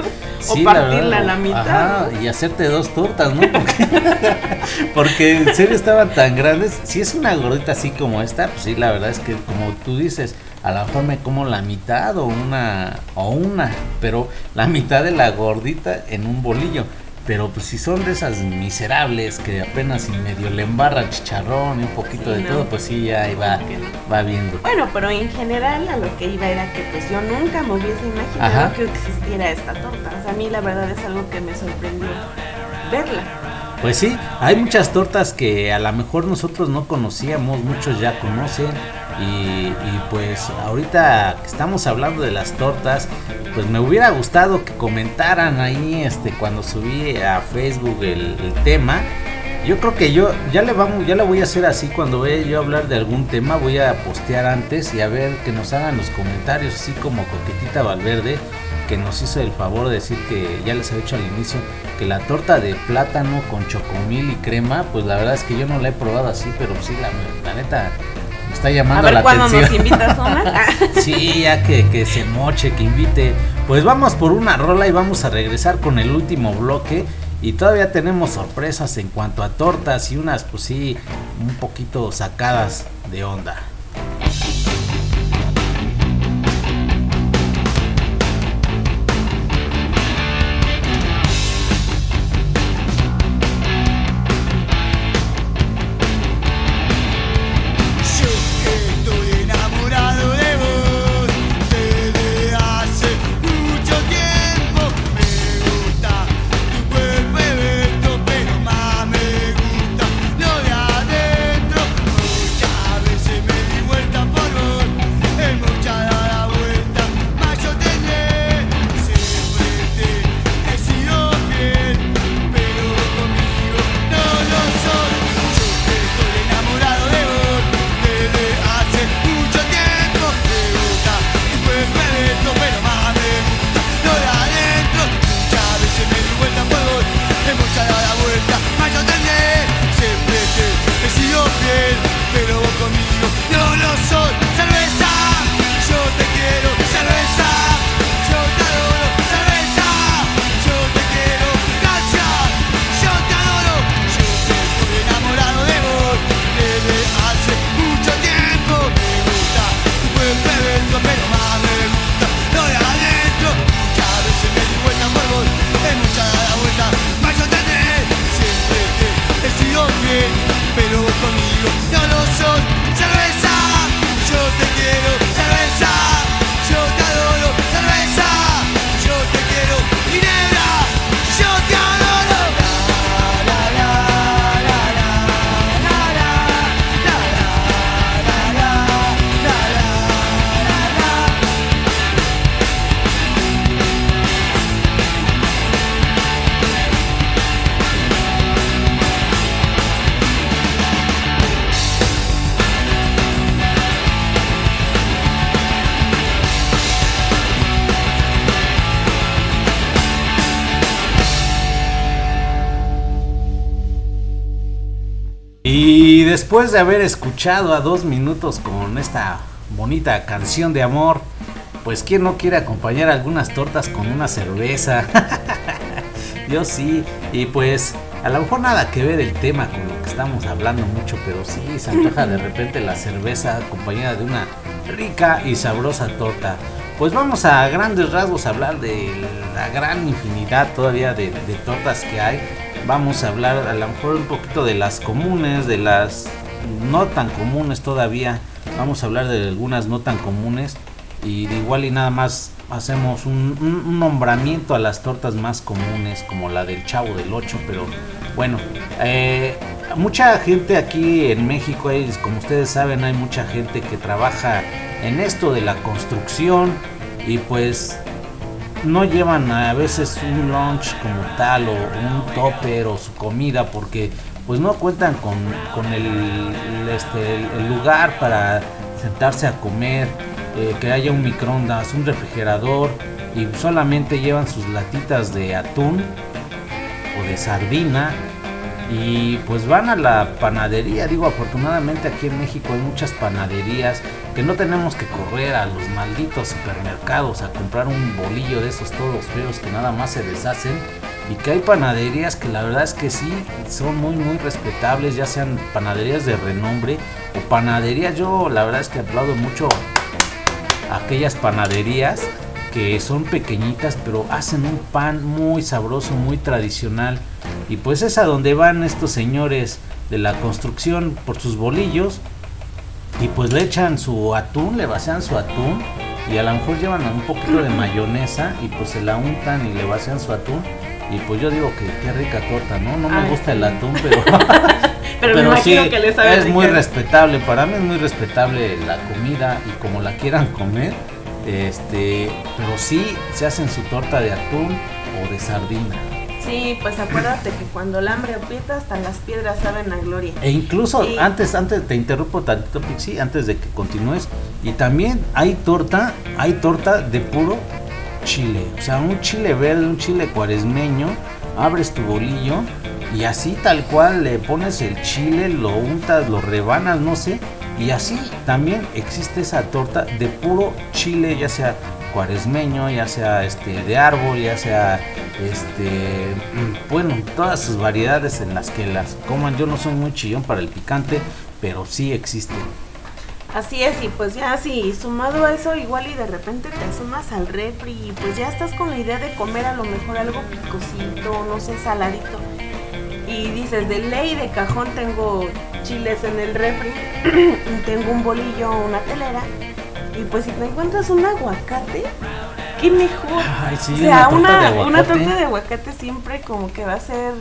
O sí, partirla a la mitad, ajá, y hacerte dos tortas, ¿no? Porque, porque en serio estaban tan grandes. Si es una gordita así como esta, pues sí, la verdad es que como tú dices, a lo mejor me como la mitad o una, o una, pero la mitad de la gordita en un bolillo. Pero pues si son de esas miserables que apenas y medio le embarra chicharrón y un poquito Sí, de no. todo, pues sí, ya ahí va, Que no. va viendo. Bueno, pero en general a lo que iba era que pues yo nunca me hubiese imaginado Ajá. que existiera esta torta. O sea, a mí la verdad es algo que me sorprendió verla. Pues sí, hay muchas tortas que a lo mejor nosotros no conocíamos, muchos ya conocen. Y, pues ahorita que estamos hablando de las tortas, pues me hubiera gustado que comentaran ahí este cuando subí a Facebook el, tema. Yo creo que yo ya le vamos, ya le voy a hacer así cuando vaya yo hablar de algún tema, voy a postear antes y a ver que nos hagan los comentarios, así como Coquetita Valverde, que nos hizo el favor de decir que ya les había dicho al inicio que la torta de plátano con chocomil y crema, pues la verdad es que yo no la he probado así, pero sí la, la neta me está A llamando ver la cuándo nos atención. invitas. Ah, Sí, ya que, que se moche, que invite. Pues vamos por una rola y vamos a regresar con el último bloque. Y todavía tenemos sorpresas en cuanto a tortas y unas, pues sí, un poquito sacadas de onda. Después de haber escuchado a dos minutos con esta bonita canción de amor, pues quién no quiere acompañar algunas tortas con una cerveza. Yo sí, y pues a lo mejor nada que ver el tema con lo que estamos hablando mucho, pero sí se antoja de repente la cerveza acompañada de una rica y sabrosa torta. Pues vamos a grandes rasgos a hablar de la gran infinidad todavía de, de tortas que hay. Vamos a hablar a lo mejor un poquito de las comunes, de las no tan comunes todavía. Vamos a hablar de algunas no tan comunes y de igual y nada más hacemos un, nombramiento a las tortas más comunes como la del Chavo del 8, pero bueno, eh, mucha gente aquí en México, hay, como ustedes saben, hay mucha gente que trabaja en esto de la construcción y pues no llevan a veces un lunch como tal o un topper o su comida porque pues no cuentan con, con el, este, el- el lugar para sentarse a comer, eh, que haya un microondas, un refrigerador y solamente llevan sus latitas de atún o de sardina y pues van a la panadería. Digo, afortunadamente aquí en México hay muchas panaderías que no tenemos que correr a los malditos supermercados a comprar un bolillo de esos todos feos que nada más se deshacen. Y que hay panaderías que la verdad es que sí son muy muy respetables, ya sean panaderías de renombre o panaderías. Yo la verdad es que aplaudo mucho aquellas panaderías que son pequeñitas pero hacen un pan muy sabroso, muy tradicional. Y pues es a donde van estos señores de la construcción por sus bolillos y pues le echan su atún, le vacían su atún y a lo mejor llevan un poquito de mayonesa y pues se la untan y le vacían su atún. Y pues yo digo que qué rica torta, ¿no? No me Ay, gusta el sí. atún, pero Pero, me imagino que le sabe es muy rica. respetable, para mí es muy respetable la comida y como la quieran comer, este, pero sí se hacen su torta de atún o de sardina. Sí, pues acuérdate que cuando el hambre aprieta hasta las piedras saben a gloria. E incluso Sí. antes, antes te interrumpo tantito Pixie, antes de que continúes, y también hay torta, hay torta de puro chile, o sea, un chile verde, un chile cuaresmeño, abres tu bolillo y así tal cual le pones el chile, lo untas, lo rebanas, no sé, y así también existe esa torta de puro chile, ya sea cuaresmeño, ya sea este de árbol, ya sea este mm, bueno, todas sus variedades en las que las coman. Yo no soy muy chillón para el picante, pero sí existe. Así es, y pues ya sí, sumado a eso, igual y de repente te asomas al refri y pues ya estás con la idea de comer a lo mejor algo picosito, no sé, saladito. Y dices, de ley, de cajón tengo chiles en el refri, y tengo un bolillo, una telera. Y pues si te encuentras un aguacate, qué mejor. Ay, sí, o sea, una torta una, de aguacate. una torta de aguacate siempre como que va a ser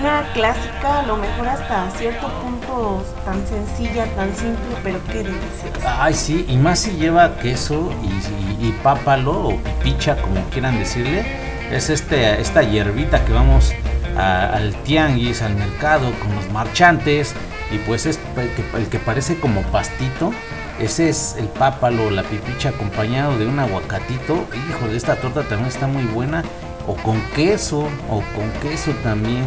una clásica, a lo mejor hasta cierto punto tan sencilla, tan simple, pero qué deliciosa. Ay, sí, y más si lleva queso y, y- y pápalo o pipicha, como quieran decirle. Es este, esta hierbita que vamos a- al tianguis, al mercado, con los marchantes. Y pues es el que, parece como pastito. Ese es el pápalo, la pipicha acompañado de un aguacatito. Hijo de esta torta también está muy buena. O con queso, o con queso también.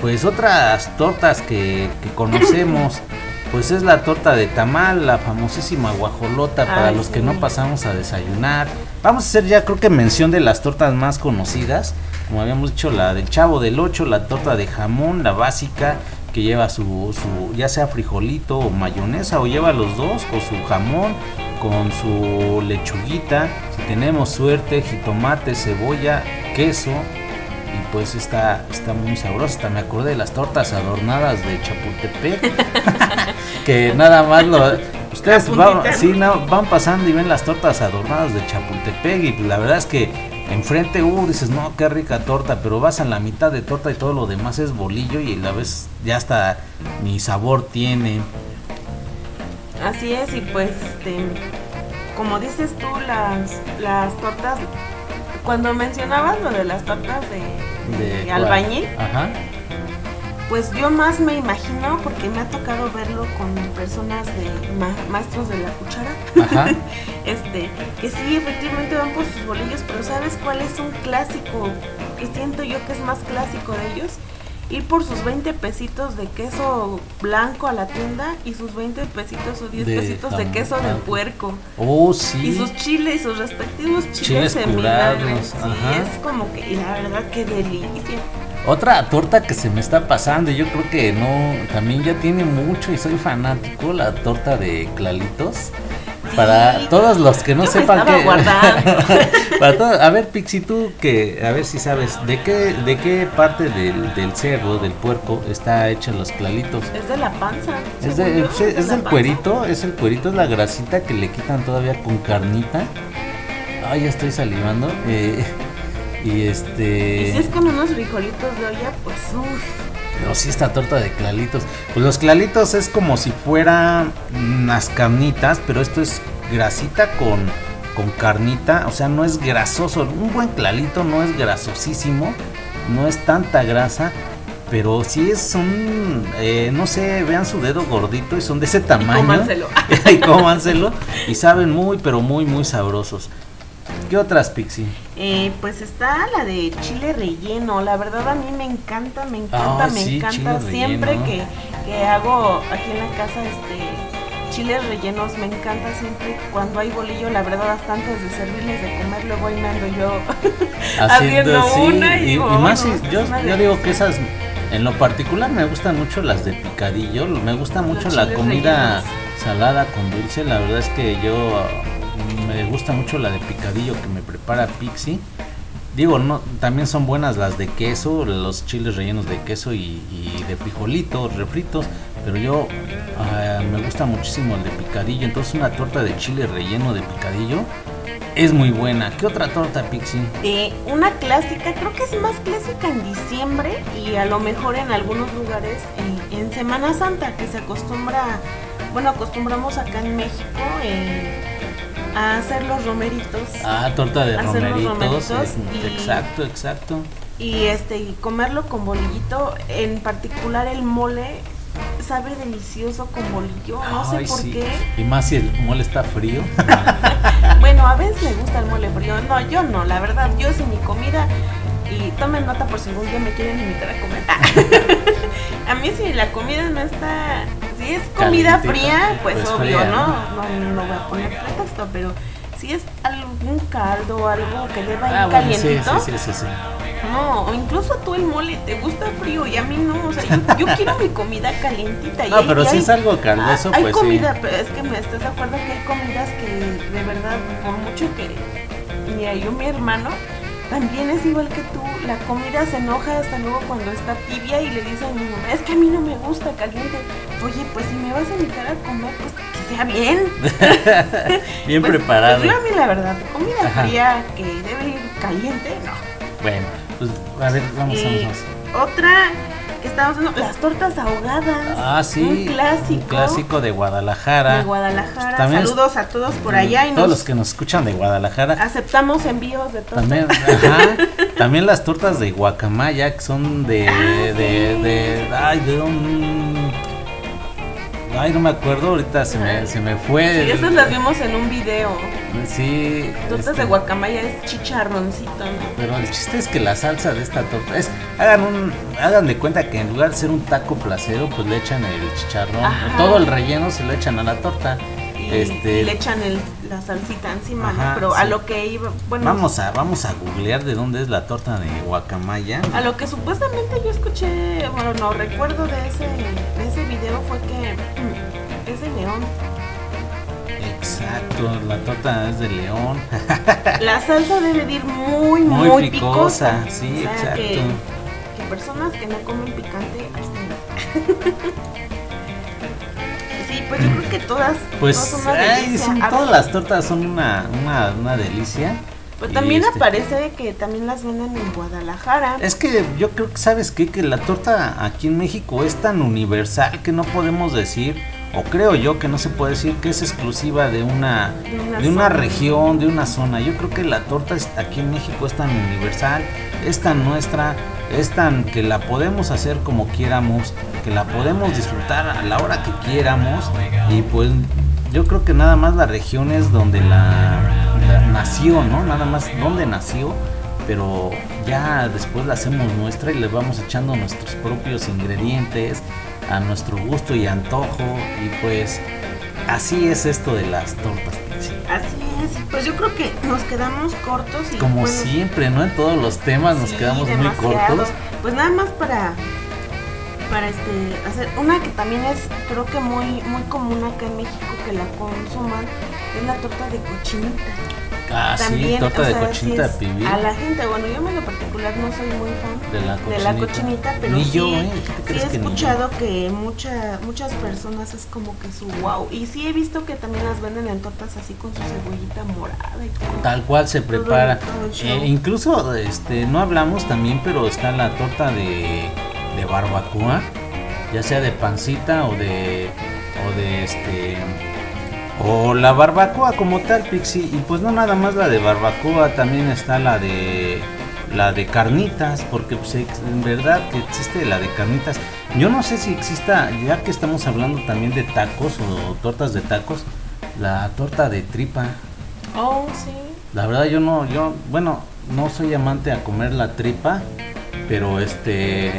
Pues otras tortas que, que conocemos. Pues es la torta de tamal, la famosísima guajolota para Ay, los que sí. no pasamos a desayunar. Vamos a hacer ya creo que mención de las tortas más conocidas. Como habíamos dicho, la del chavo del 8, la torta de jamón, la básica, que lleva su, su ya sea frijolito o mayonesa, o lleva los dos, o su jamón con su lechuguita. Si tenemos suerte, jitomate, cebolla, queso. Y pues está, está muy sabrosa. Hasta me acordé de las tortas adornadas de Chapultepec. que nada más lo. Ustedes van, sí, ¿no? van pasando y ven las tortas adornadas de Chapultepec. Y pues la verdad es que enfrente, uh, dices, no, qué rica torta. Pero vas a la mitad de torta y todo lo demás es bolillo. Y la vez ya hasta ni sabor tiene. Así es, y pues, este, como dices tú, las, las tortas, cuando mencionabas lo de las tortas de, de albañil, Ajá. Pues yo más me imagino, porque me ha tocado verlo con personas de ma- maestros de la cuchara, Ajá. este, que sí, efectivamente van por sus bolillos, pero ¿sabes cuál es un clásico que siento yo que es más clásico de ellos? ir por sus 20 pesitos de queso blanco a la tienda y sus 20 pesitos o 10 De pesitos de queso de puerco. Oh, sí. Y sus chiles y sus respectivos chiles, Chiles Sí, es como que, y la verdad, qué delicia. Otra torta que se me está pasando, y yo creo que no, también ya tiene mucho y soy fanático, la torta de clalitos. Para todos los que no yo sepan que para todo- a ver Pixi tú que a ver si sabes de qué de qué parte del, del cerdo, del puerco está hecha los clalitos. Es de la panza. Es, de- es- es cuerito, es el cuerito, es la grasita que le quitan todavía con carnita. Ay, ya estoy salivando. eh, y este. Y si es con unos frijolitos de olla, pues uff. Pero sí esta torta de clalitos. Pues los clalitos es como si fueran unas carnitas, pero esto es grasita con, con carnita. O sea, no es grasoso. Un buen clalito no es grasosísimo. No es tanta grasa. Pero sí es un, eh, no sé, vean su dedo gordito y son de ese tamaño. cómanselo. y cómanselo. Y saben muy, pero muy, muy sabrosos. ¿Qué otras, Pixie? Eh, pues está la de chile relleno. La verdad a mí me encanta, me encanta, Ay, me sí, encanta. Siempre que, que hago aquí en la casa este chiles rellenos, me encanta siempre cuando hay bolillo. La verdad hasta antes de servirles de comer, luego ahí me ando yo haciendo sí, una y, y, digo, y más "Oh, si- no, yo, yo digo delicia". que esas en lo particular me gustan mucho las de picadillo me gusta mucho Los la comida rellenos. salada con dulce la verdad es que yo ah, me gusta mucho la de picadillo que me prepara Pixie. Digo no también son buenas las de queso los chiles rellenos de queso y, de frijolitos refritos pero yo ah, me gusta muchísimo el de picadillo. Entonces una torta de chile relleno de picadillo es muy buena. ¿qué otra torta Pixie? Eh, una clásica, creo que es más clásica en diciembre y a lo mejor en algunos lugares en Semana Santa, que se acostumbra, bueno, acostumbramos acá en México eh, a hacer los romeritos Ah, torta de Hacer los romeritos. romeritos es- y- Exacto, exacto. y este y comerlo con bolillito, en particular el mole sabe delicioso con bolillo, no sé por sí. qué. Y más si el mole está frío. Bueno, a veces me gusta el mole frío. No, yo no, la verdad, yo sin mi comida. Y tomen nota por si algún día me quieren invitar a comer. a mí si la comida no está... Si es comida fría, pues, pues obvio, fría, ¿no? ¿no? ¿no? No voy a poner pretexto, pero si es algún caldo o algo que deba ir Ah, bueno, calientito, sí, sí, sí, no, o incluso tú el mole te gusta frío y a mí no, o sea, yo, yo quiero mi comida calientita. y No, hay- pero y si hay- es algo caldoso, Ah, hay pues comida, sí. pero es que me estás de acuerdo que hay comidas que de verdad, por mucho que mira, yo mi hermano también es igual que tú, la comida se enoja hasta luego cuando está tibia y le dice a mi mamá, es que a mí no me gusta caliente. Oye, pues si me vas a invitar a comer, pues que sea bien. Bien Pues, preparado. Pues yo a mí la verdad, comida Ajá. fría que debe ir caliente, no. Bueno, pues a ver, vamos, Y vamos, vamos. otra que estábamos haciendo, las tortas ahogadas. Ah, sí. Un clásico. Un clásico de Guadalajara. De Guadalajara. También es- Saludos a todos por allá y Todos nos los que nos escuchan de Guadalajara. aceptamos envíos de tortas. También, ajá, también las tortas de guacamaya que son de, Ah, de, sí. de, ay, de un, ay, no me acuerdo, ahorita se me, se me fue. Sí, esas las vimos en un video. Sí. Tortas este, de guacamaya es chicharroncito, ¿no? Pero el chiste es que la salsa de esta torta es, hagan un, hagan de cuenta que en lugar de ser un taco placero, pues le echan el chicharrón, Ajá. todo el relleno se lo echan a la torta. Y, este, y le echan el, la salsita encima, Ajá, ¿no? Pero a lo que iba, bueno, vamos a, vamos a googlear de dónde es la torta de guacamaya. a lo que supuestamente yo escuché, bueno, no recuerdo de ese, de ese video fue que mm, es de León. Exacto, la torta es de león. La salsa debe de ir muy, Muy muy, picosa, picosa. sí, O sea, exacto. Que, que personas que no comen picante, abstengan. pues yo creo que todas, Pues todas son una ay, son- todas ver, las tortas son una, una, una delicia. Pues también este- aparece que también las venden en Guadalajara. Es que yo creo que sabes qué? que la torta aquí en México es tan universal que no podemos decir, o creo yo que no se puede decir que es exclusiva de una, De una de una zona. región, de una zona. Yo creo que la torta es- aquí en México es tan universal, es tan nuestra, es tan que la podemos hacer como quieramos, que la podemos disfrutar a la hora que quieramos. Y pues yo creo que nada más la región es donde la, la nació, ¿no? Nada más donde nació pero ya después la hacemos nuestra y le vamos echando nuestros propios ingredientes a nuestro gusto y antojo. Y pues así es esto de las tortas pues yo creo que nos quedamos cortos y Como bueno, siempre, ¿no? En todos los temas nos sí, quedamos muy cortos. Pues nada más para para este hacer una que también es creo que muy muy común acá en México que la consuman es la torta de cochinita. Ah, sí, También, torta o de sea, cochinita sí es- pibil. A la gente, bueno, yo en lo particular no soy muy fan De la de la cochinita. pero Ni sí, yo, ¿eh? ¿Qué sí crees he que escuchado que mucha, muchas personas es como que su wow. Y sí he visto que también las venden en tortas así con su cebollita morada y todo. Tal cual se prepara. Eh, incluso este no hablamos también, pero está la torta de, de barbacoa, ya sea de pancita o de o de este o la barbacoa como tal, Pixie, y pues no nada más la de barbacoa, también está la de la de carnitas, porque pues, en verdad que existe la de carnitas. Yo no sé si exista, ya que estamos hablando también de tacos o tortas de tacos, la torta de tripa. Oh, sí. La verdad yo no, yo, bueno, no soy amante a comer la tripa, pero este,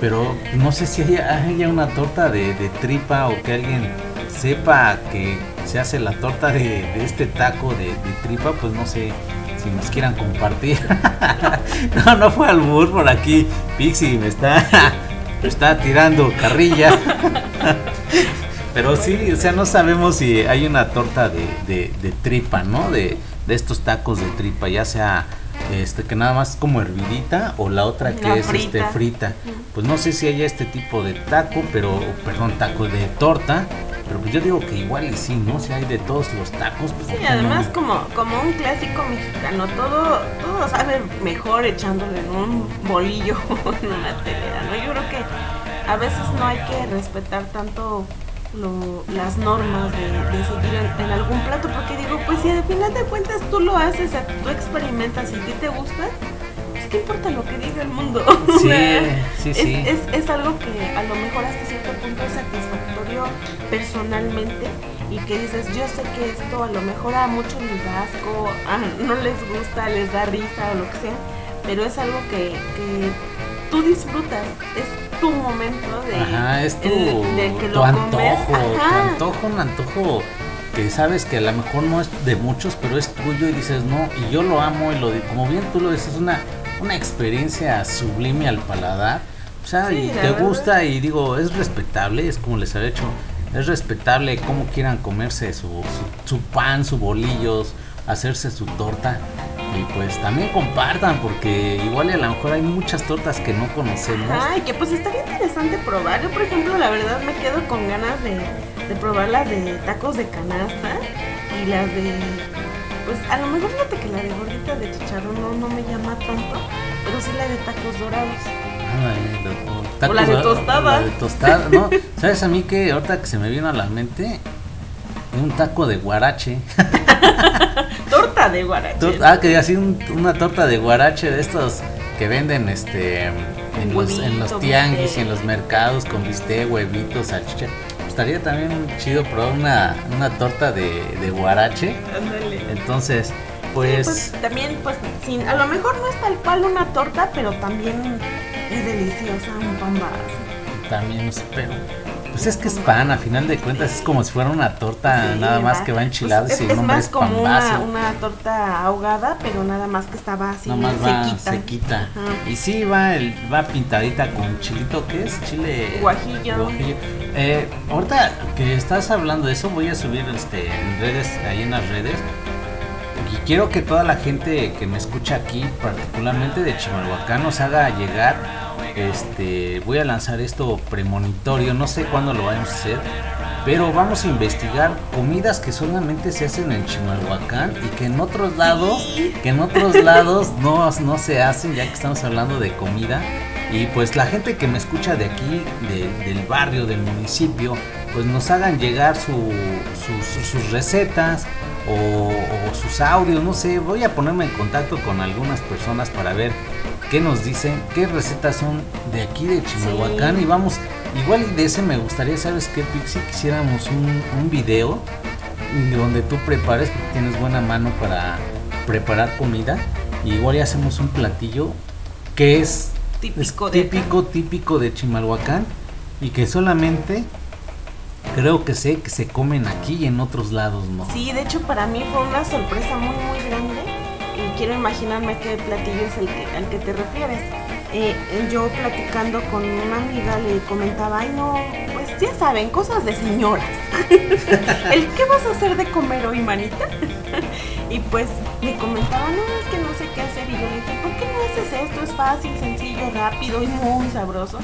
pero no sé si haya, haya una torta de, de tripa o que alguien sepa que se hace la torta de, este taco de, tripa, pues no sé si nos quieran compartir. no, no fue albur por aquí, Pixie me está, me está tirando carrilla. Pero sí, o sea, no sabemos si hay una torta de, de- de tripa, ¿no? De, de estos tacos de tripa, ya sea este que nada más como hervidita o la otra que La es este frita. frita. Pues no sé si haya este tipo de taco, pero perdón, taco de torta, pero pues yo digo que igual y sí, ¿no? Si hay de todos los tacos, pues ¿por Sí, además no? como, como un clásico mexicano, todo, todo sabe mejor echándole en un bolillo o en una telera, ¿no? Yo creo que a veces no hay que respetar tanto lo- las normas de, de seguir en, en algún plato, porque digo, pues si al final de cuentas tú lo haces, tú experimentas y a ti te gusta, pues qué importa lo que diga el mundo. Sí, sí, es, sí. es, es algo que a lo mejor hasta cierto punto es satisfactorio personalmente y que dices, yo sé que esto a lo mejor a muchos les da asco, a- no les gusta, les da risa o lo que sea, pero es algo que, que tú disfrutas, es tu momento de, Ajá, es tu, el- de que tu lo antojo, tu antojo, un antojo que sabes que a lo mejor no es de muchos, pero es tuyo y dices, no, y yo lo amo y lo como bien tú lo dices, una, una experiencia sublime al paladar. O sea, Sí, y te verdad. gusta y digo, es respetable, es como les había hecho, es respetable cómo quieran comerse su, su, su pan, su bolillos, hacerse su torta. Y pues también compartan, porque igual y a lo mejor hay muchas tortas que no conocemos. Ay, que pues estaría interesante probar. Yo, por ejemplo, la verdad me quedo con ganas de, de probar las de tacos de canasta y las de. Pues a lo mejor fíjate que la de gordita de chicharrón no, no me llama tanto, pero sí la de tacos dorados. Ándale, doctor. O la de Tacos, tostada. La de tostada, ¿no? ¿Sabes a mí que ahorita que se me vino a la mente? Un taco de guarache. Torta de guarache. Ah, que así un- una torta de guarache de estos que venden este en los, en los tianguis y en los mercados con bistec, huevitos, salchicha. Estaría también chido probar una, una torta de, de guarache. Ándale. Entonces, Sí, pues, pues también, pues, sin, a lo mejor no es tal cual una torta, pero también es deliciosa, un pan también, pero pues es que es pan, a final de cuentas es como si fuera una torta Sí, nada más que va enchilada Pues es, es más es como una, una torta ahogada, pero nada más que estaba así Nomás va sequita. Y sí va el, va pintadita con chilito, ¿qué es? Chile Guajillo. guajillo. Eh, ahorita que estás hablando de eso, voy a subir este en redes, ahí en las redes. Y quiero que toda la gente que me escucha aquí, particularmente de Chimalhuacán, nos haga llegar. Este, voy a lanzar esto premonitorio, no sé cuándo lo vamos a hacer, pero vamos a investigar comidas que solamente se hacen en Chimalhuacán y que en otros lados, que en otros lados no, no se hacen, ya que estamos hablando de comida. Y pues la gente que me escucha de aquí, de- del barrio, del municipio, pues nos hagan llegar su, su- su- sus recetas o, o sus audios, no sé, voy a ponerme en contacto con algunas personas para ver qué nos dicen, qué recetas son de aquí de Chimalhuacán Sí. y vamos, igual de ese me gustaría, ¿sabes qué, Pixie? Quisiéramos un, un video donde tú prepares, porque tienes buena mano para preparar comida y igual ya hacemos un platillo que es Típico es de típico, típico de Chimalhuacán y que solamente creo que sé que se comen aquí y en otros lados, ¿no? Sí, de hecho para mí fue una sorpresa muy muy grande quiero imaginarme qué platillo es el que, al que te refieres. Eh, yo platicando con una amiga le comentaba, ay no, pues ya saben, cosas de señoras. el qué vas a hacer de comer hoy, manita. y pues me comentaba, no, es que no sé qué hacer. Y yo le dije, ¿por qué no haces esto? Es fácil, sencillo, rápido y muy sabroso.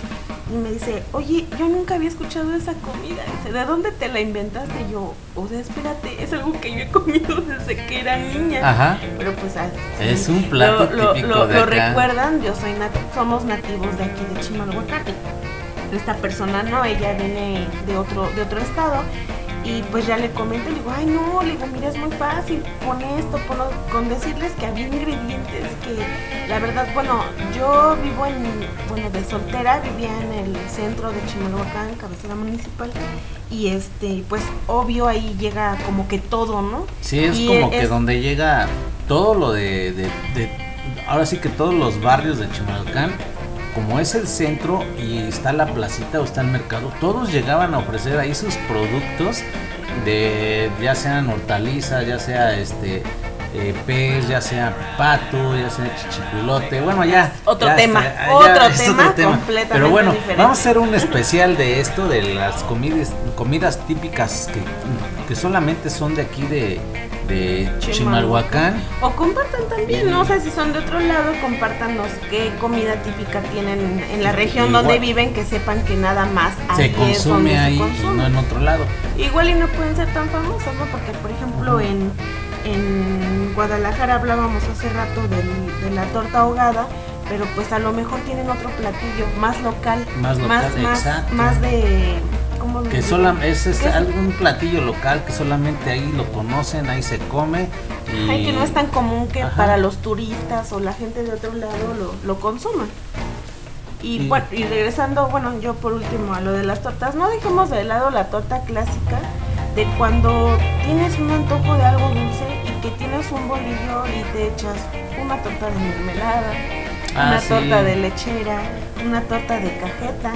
Y me dice, oye, yo nunca había escuchado esa comida. Dice, ¿de dónde te la inventaste? Y yo, o sea, espérate, es algo que yo he comido desde que era niña. Ajá. Pero pues así, Es un plato lo, típico lo- de lo acá. recuerdan, yo soy nat- somos nativos de aquí de Chimalhuacán. Esta persona no, ella viene de otro, de otro estado. Y pues ya le comento, le digo, ay no, le digo, mira, es muy fácil, pon esto, pon lo-". con decirles que había ingredientes que, la verdad, bueno, yo vivo en, bueno, de soltera, vivía en el centro de Chimalhuacán, cabecera municipal, y este, pues obvio ahí llega como que todo, ¿no? Sí, es Y como que donde llega todo lo de, de- de- Ahora sí que todos los barrios de Chimalhuacán, como es el centro y está la placita o está el mercado, todos llegaban a ofrecer ahí sus productos de ya sean hortalizas, ya sea este eh, pez, ya sea pato, ya sea chichipilote, bueno ya. Otro ya tema, está, otro es tema completamente Pero bueno, diferente. vamos a hacer un especial de esto, de las comidas, comidas típicas que, que solamente son de aquí de, de Chimalhuacán. O compartan también, no sé si son de otro lado, compártanos qué comida típica tienen en la región Igual- donde viven, que sepan que nada más Se ahí es donde consume se ahí y consume. no en otro lado. Igual y no pueden ser tan famosos, ¿no? Porque, por ejemplo, en, en Guadalajara hablábamos hace rato del- de la torta ahogada, pero pues a lo mejor tienen otro platillo más local, Más local, más, exacto. más de... ¿cómo lo Que ese es es- algún platillo local que solamente ahí lo conocen, ahí se come. Y Ay, que no es tan común que Ajá. para los turistas o la gente de otro lado lo, lo consuman. Y, Y- bueno, y regresando, bueno, yo por último a lo de las tortas, no dejemos de lado la torta clásica de cuando tienes un antojo de algo dulce y que tienes un bolillo y te echas una torta de mermelada, Ah, una sí. torta de lechera, una torta de cajeta.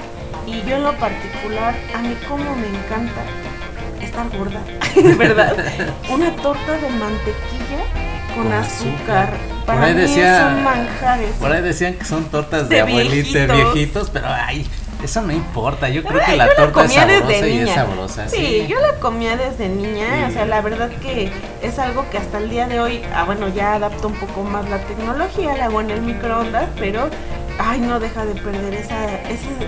Y yo en lo particular, a mí como me encanta estar gorda, ¿verdad? Una torta de mantequilla con, Con azúcar. azúcar. Para Por ahí mí decía- son manjares. Por ahí decían que son tortas de, De abuelita, viejitos. viejitos, pero ay, eso no importa. Yo creo que la yo torta es comía desde sabrosa y es niña. sabrosa. Sí, yo la comía desde niña, Sí. o sea, la verdad que es algo que hasta el día de hoy, ah, bueno, ya adapto un poco más la tecnología, la hago en el microondas, pero, ay, no deja de perder esa,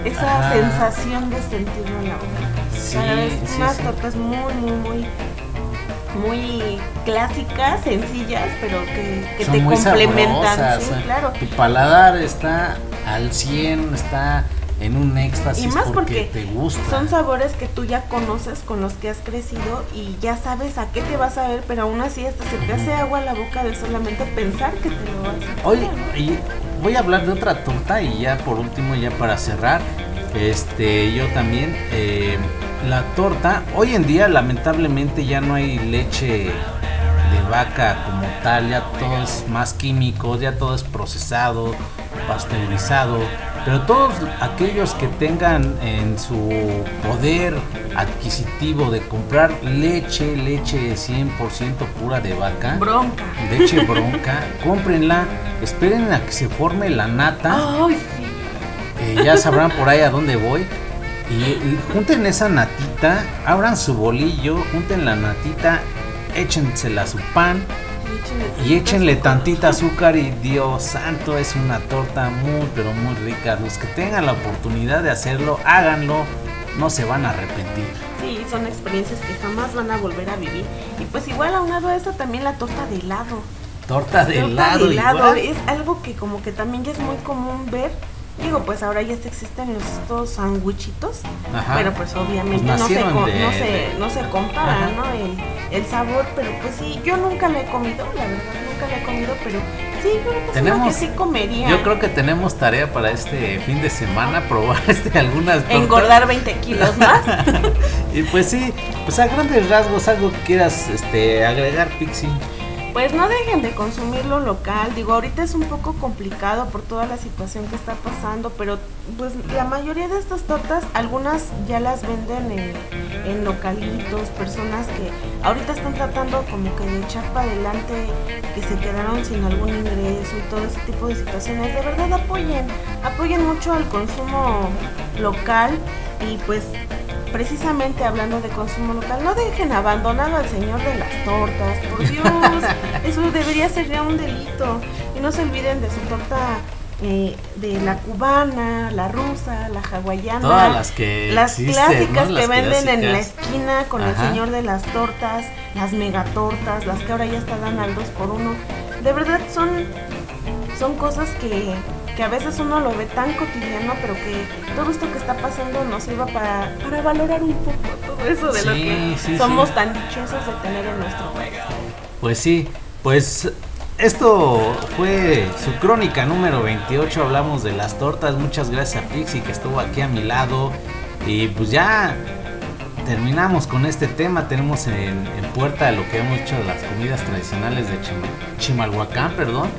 esa Ajá. sensación de sentirlo en la boca. Sí, Cada vez sí, unas sí. tortas muy, muy, muy, muy clásicas, sencillas, pero que, que Son te muy complementan. sabrosas, sí, eh. claro. Tu paladar está al 100, está en un éxtasis Y más porque, porque te gusta. Son sabores que tú ya conoces, con los que has crecido y ya sabes a qué te vas a ver, pero aún así hasta se te hace agua la boca de solamente pensar que te lo vas a Oye, y voy a hablar de otra torta y ya por último, ya para cerrar, este, yo también, eh, la torta, hoy en día lamentablemente ya no hay leche de vaca como tal, ya todo es más químicos, ya todo es procesado, pasteurizado, pero todos aquellos que tengan en su poder adquisitivo de comprar leche, leche 100% pura de vaca, Bronca. leche bronca, cómprenla, esperen a que se forme la nata, Ay, sí. eh, ya sabrán por ahí a dónde voy. Y, y junten esa natita, abran su bolillo, junten la natita, échensela a su pan y échenle tantita azúcar y Dios santo, es una torta muy pero muy rica. Los que tengan la oportunidad de hacerlo, háganlo, no se van a arrepentir. Sí, son experiencias que jamás van a volver a vivir. Y pues igual a eso también la torta de helado. Torta de Torta helado, de helado igual. es algo que como que también ya es muy común ver. Digo, pues ahora ya existen estos sandwichitos, Ajá. pero pues obviamente Pues no, se, de- no, se, de- no se compara, Ajá. ¿no? El, el sabor, pero pues sí, yo nunca la he comido, la verdad, nunca la he comido, pero sí, yo Tenemos- que sí comería. Yo creo que tenemos tarea para este fin de semana, probar este, algunas tortas. Engordar 20 kilos más. Y pues sí, pues a grandes rasgos, algo que quieras este, agregar, Pixie. Pues no dejen de consumir lo local. Digo, ahorita es un poco complicado por toda la situación que está pasando, pero pues la mayoría de estas tortas, algunas ya las venden en, en localitos, personas que ahorita están tratando como que de echar para adelante, que se quedaron sin algún ingreso y todo ese tipo de situaciones. De verdad apoyen, apoyen mucho al consumo local y pues precisamente hablando de consumo local, no dejen abandonado al señor de las tortas, por Dios, eso debería ser ya un delito. Y no se olviden de su torta eh, de la cubana, la rusa, la hawaiana. Todas las que Las existen, clásicas ¿no? que venden en la esquina con Ajá. el señor de las tortas, las megatortas, las que ahora ya están dando al 2 por 1 De verdad son, son cosas que, que a veces uno lo ve tan cotidiano, pero que todo esto que está pasando nos sirva para, para valorar un poco todo eso de lo Sí, que sí, somos sí. tan dichosos de tener en nuestro país. Pues sí, pues esto fue su crónica número 28. Hablamos de las tortas. Muchas gracias a Pixie que estuvo aquí a mi lado. Y pues ya terminamos con este tema. Tenemos en, en puerta lo que hemos hecho de las comidas tradicionales de Chima- Chimalhuacán, perdón.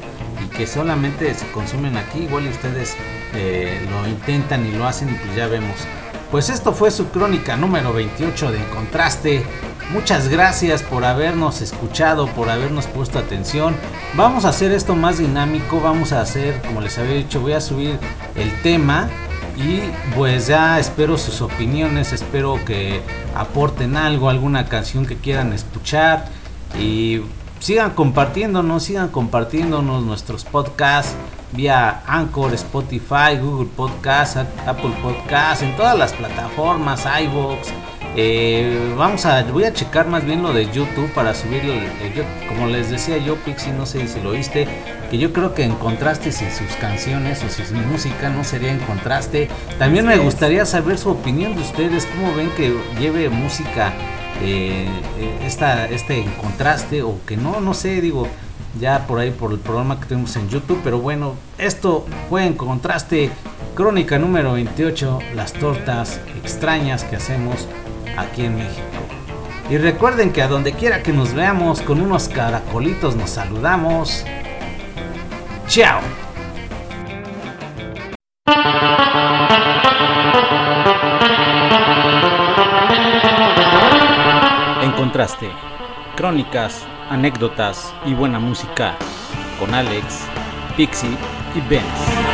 Y que solamente se consumen aquí. Igual ustedes eh, lo intentan y lo hacen y pues ya vemos. Pues esto fue su crónica número 28 de Contraste. Muchas gracias por habernos escuchado, por habernos puesto atención. Vamos a hacer esto más dinámico, vamos a hacer, como les había dicho, voy a subir el tema y pues ya espero sus opiniones, espero que aporten algo, alguna canción que quieran escuchar y sigan compartiéndonos, sigan compartiéndonos nuestros podcasts vía Anchor, Spotify, Google Podcasts, Apple Podcasts, en todas las plataformas, iVoox. Eh, vamos a, voy a checar más bien lo de YouTube para subirlo. yo- como les decía yo, Pixie, no sé si lo oíste, que yo creo que en contraste si sus canciones o si su música no sería en contraste. También me gustaría saber su opinión de ustedes, cómo ven que lleve música eh, esta, este contraste o que no, no sé, digo, ya por ahí por el programa que tenemos en YouTube, pero bueno, esto fue en contraste, crónica número 28, las tortas extrañas que hacemos aquí en México. Y recuerden que a donde quiera que nos veamos con unos caracolitos nos saludamos. Chao. Contraste, crónicas, anécdotas y buena música con Alex, Pixie y Benz.